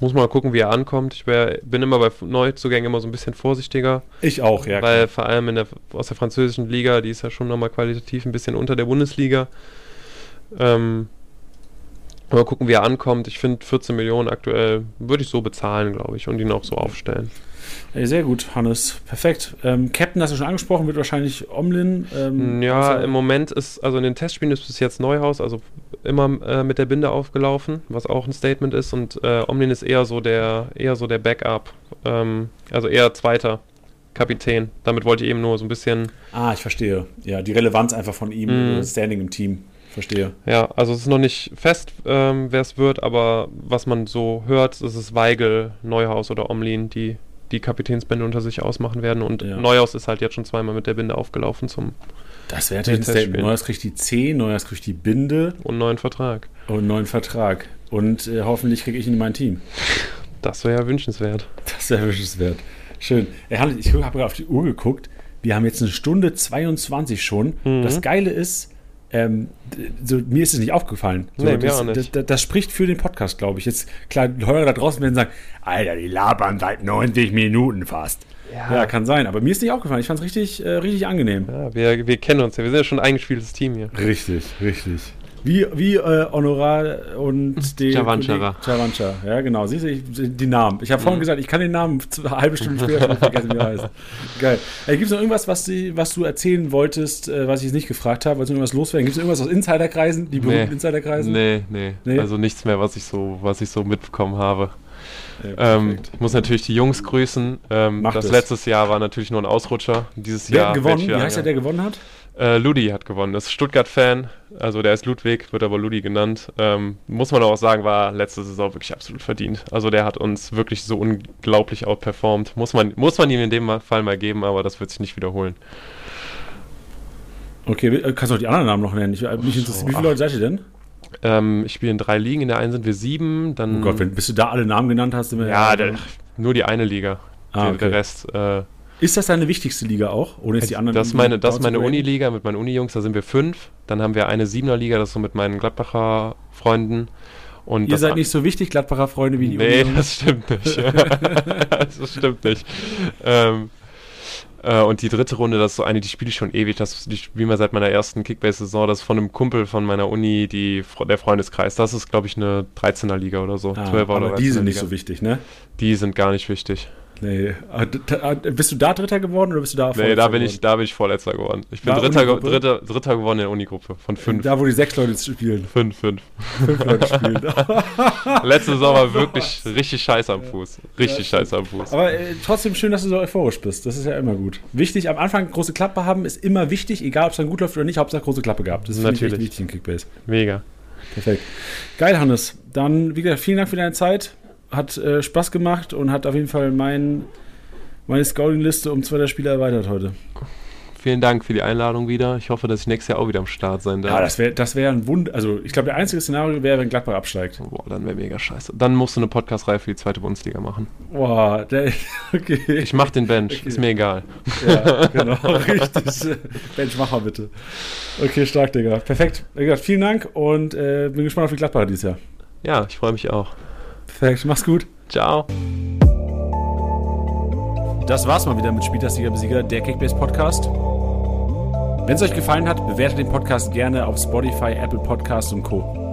Muss mal gucken, wie er ankommt. Ich wär, bin immer bei Neuzugängen immer so ein bisschen vorsichtiger. Ich auch, ja. Weil klar. vor allem in der, aus der französischen Liga, die ist ja schon nochmal qualitativ ein bisschen unter der Bundesliga. Ähm, mal gucken, wie er ankommt. Ich finde 14 Millionen aktuell würde ich so bezahlen, glaube ich, und ihn auch so aufstellen. Sehr gut, Hannes. Perfekt. Ähm, Captain hast du schon angesprochen, wird wahrscheinlich Omlin. Ähm, ja, im Moment ist, also in den Testspielen ist bis jetzt Neuhaus, also immer äh, mit der Binde aufgelaufen, was auch ein Statement ist. Und äh, Omlin ist eher so der, eher so der Backup, ähm, also eher zweiter Kapitän. Damit wollte ich eben nur so ein bisschen. Ah, ich verstehe. Ja, die Relevanz einfach von ihm, mm. Standing im Team. Verstehe. Ja, also es ist noch nicht fest, ähm, wer es wird, aber was man so hört, ist es Weigel, Neuhaus oder Omlin, die die Kapitänsbände unter sich ausmachen werden. Und ja. Neuhaus ist halt jetzt schon zweimal mit der Binde aufgelaufen zum. Das wäre natürlich ein Statement. Neuhaus kriegt die C, Neuhaus kriegt die Binde. Und einen neuen Vertrag. Und neuen Vertrag. Und äh, hoffentlich kriege ich ihn in mein Team. Das wäre ja wünschenswert. Das wäre wünschenswert. Schön. ich habe gerade auf die Uhr geguckt. Wir haben jetzt eine Stunde 22 schon. Mhm. Das Geile ist, ähm, so, mir ist es nicht aufgefallen. So, nee, das, nicht. Das, das, spricht für den Podcast, glaube ich. Jetzt, klar, Hörer da draußen werden sagen, Alter, die labern seit 90 Minuten fast. Ja. ja, kann sein. Aber mir ist nicht aufgefallen. Ich fand es richtig, äh, richtig angenehm. Ja, wir, wir kennen uns ja. Wir sind ja schon ein eingespieltes Team hier. Richtig, richtig. Wie, wie äh, Honorar und den. Javanchara. Javanchara, ja, genau. Siehst du, die Namen. Ich habe vorhin mhm. gesagt, ich kann den Namen eine halbe Stunde später schon vergessen, wie er heißt. Geil. Äh, Gibt es noch irgendwas, was, die, was du erzählen wolltest, äh, was ich jetzt nicht gefragt habe? Wolltest du irgendwas loswerden? Gibt es irgendwas aus Insiderkreisen, die berühmten nee. Insiderkreisen? Nee, nee, nee. Also nichts mehr, was ich so, was ich so mitbekommen habe. Ja, ähm, ich muss natürlich die Jungs grüßen. Ähm, das, das letztes Jahr war natürlich nur ein Ausrutscher. Dieses Wer Jahr. gewonnen? Wie heißt der, der gewonnen hat? Äh, Ludi hat gewonnen. Das ist Stuttgart-Fan. Also der ist Ludwig, wird aber Ludi genannt. Ähm, muss man auch sagen, war letzte Saison wirklich absolut verdient. Also der hat uns wirklich so unglaublich outperformed. Muss man, muss man ihm in dem Fall mal geben, aber das wird sich nicht wiederholen. Okay, äh, kannst du auch die anderen Namen noch nennen? Ich, äh, mich so, wie viele Leute seid ihr denn? Ähm, ich spiele in drei Ligen. In der einen sind wir sieben. Dann, oh Gott, wenn, bis du da alle Namen genannt hast. ja, ja der, nur die eine Liga. Ah, okay. Der Rest äh, ist das deine wichtigste Liga auch? Oder ist die anderen das ist meine, das meine Uni-Liga mit meinen Uni-Jungs, da sind wir fünf. Dann haben wir eine Siebener-Liga, das ist so mit meinen Gladbacher Freunden. Und Ihr seid nicht so wichtig, Gladbacher Freunde, wie die Nee, Uni das stimmt nicht. das stimmt nicht. Ähm, Äh, und die dritte Runde, das ist so eine, die spiele ich schon ewig. Das die spielen wir seit meiner ersten Kickbase-Saison. Das ist von einem Kumpel von meiner Uni, die, der Freundeskreis. Das ist, glaube ich, eine 13er Liga oder so. Ah, 12er aber oder die sind nicht so wichtig, ne? Die sind gar nicht wichtig. Nee. Ah, ah, bist du da Dritter geworden oder bist du da Nee, da bin, ich, da bin ich Vorletzter geworden. Ich bin Dritter, Dritter, Dritter geworden in der Unigruppe von fünf. Da, wo die sechs Leute spielen. Fünf, fünf. Fünf Leute spielen. Letzte war wirklich richtig scheiße am Fuß. Richtig ja, scheiße am Fuß. Aber äh, trotzdem schön, dass du so euphorisch bist. Das ist ja immer gut. Wichtig, am Anfang große Klappe haben, ist immer wichtig, egal ob es dann gut läuft oder nicht. Hauptsache große Klappe gehabt. Das ist Natürlich. wichtig in Kickbase. Mega. Perfekt. Geil, Hannes. Dann, wie gesagt, vielen Dank für deine Zeit. Hat äh, Spaß gemacht und hat auf jeden Fall meinen meine Scouting-Liste um zwei der Spieler erweitert heute. Vielen Dank für die Einladung wieder. Ich hoffe, dass ich nächstes Jahr auch wieder am Start sein darf. Ja, das wäre das wär ein Wunder. Also, ich glaube, der einzige Szenario wäre, wenn Gladbach absteigt. Boah, dann wäre mega scheiße. Dann musst du eine Podcast-Reihe für die zweite Bundesliga machen. Boah, der, okay. Ich mach den Bench, okay. ist mir egal. Ja, genau, richtig. Bench, mach mal bitte. Okay, stark, Digga. Perfekt. Vielen Dank und äh, bin gespannt auf die Gladbacher dieses Jahr. Ja, ich freue mich auch. Perfekt, mach's gut. Ciao. Das war's mal wieder mit Spieltastiger Besieger, der Kickbase Podcast. Wenn es euch gefallen hat, bewertet den Podcast gerne auf Spotify, Apple Podcasts und Co.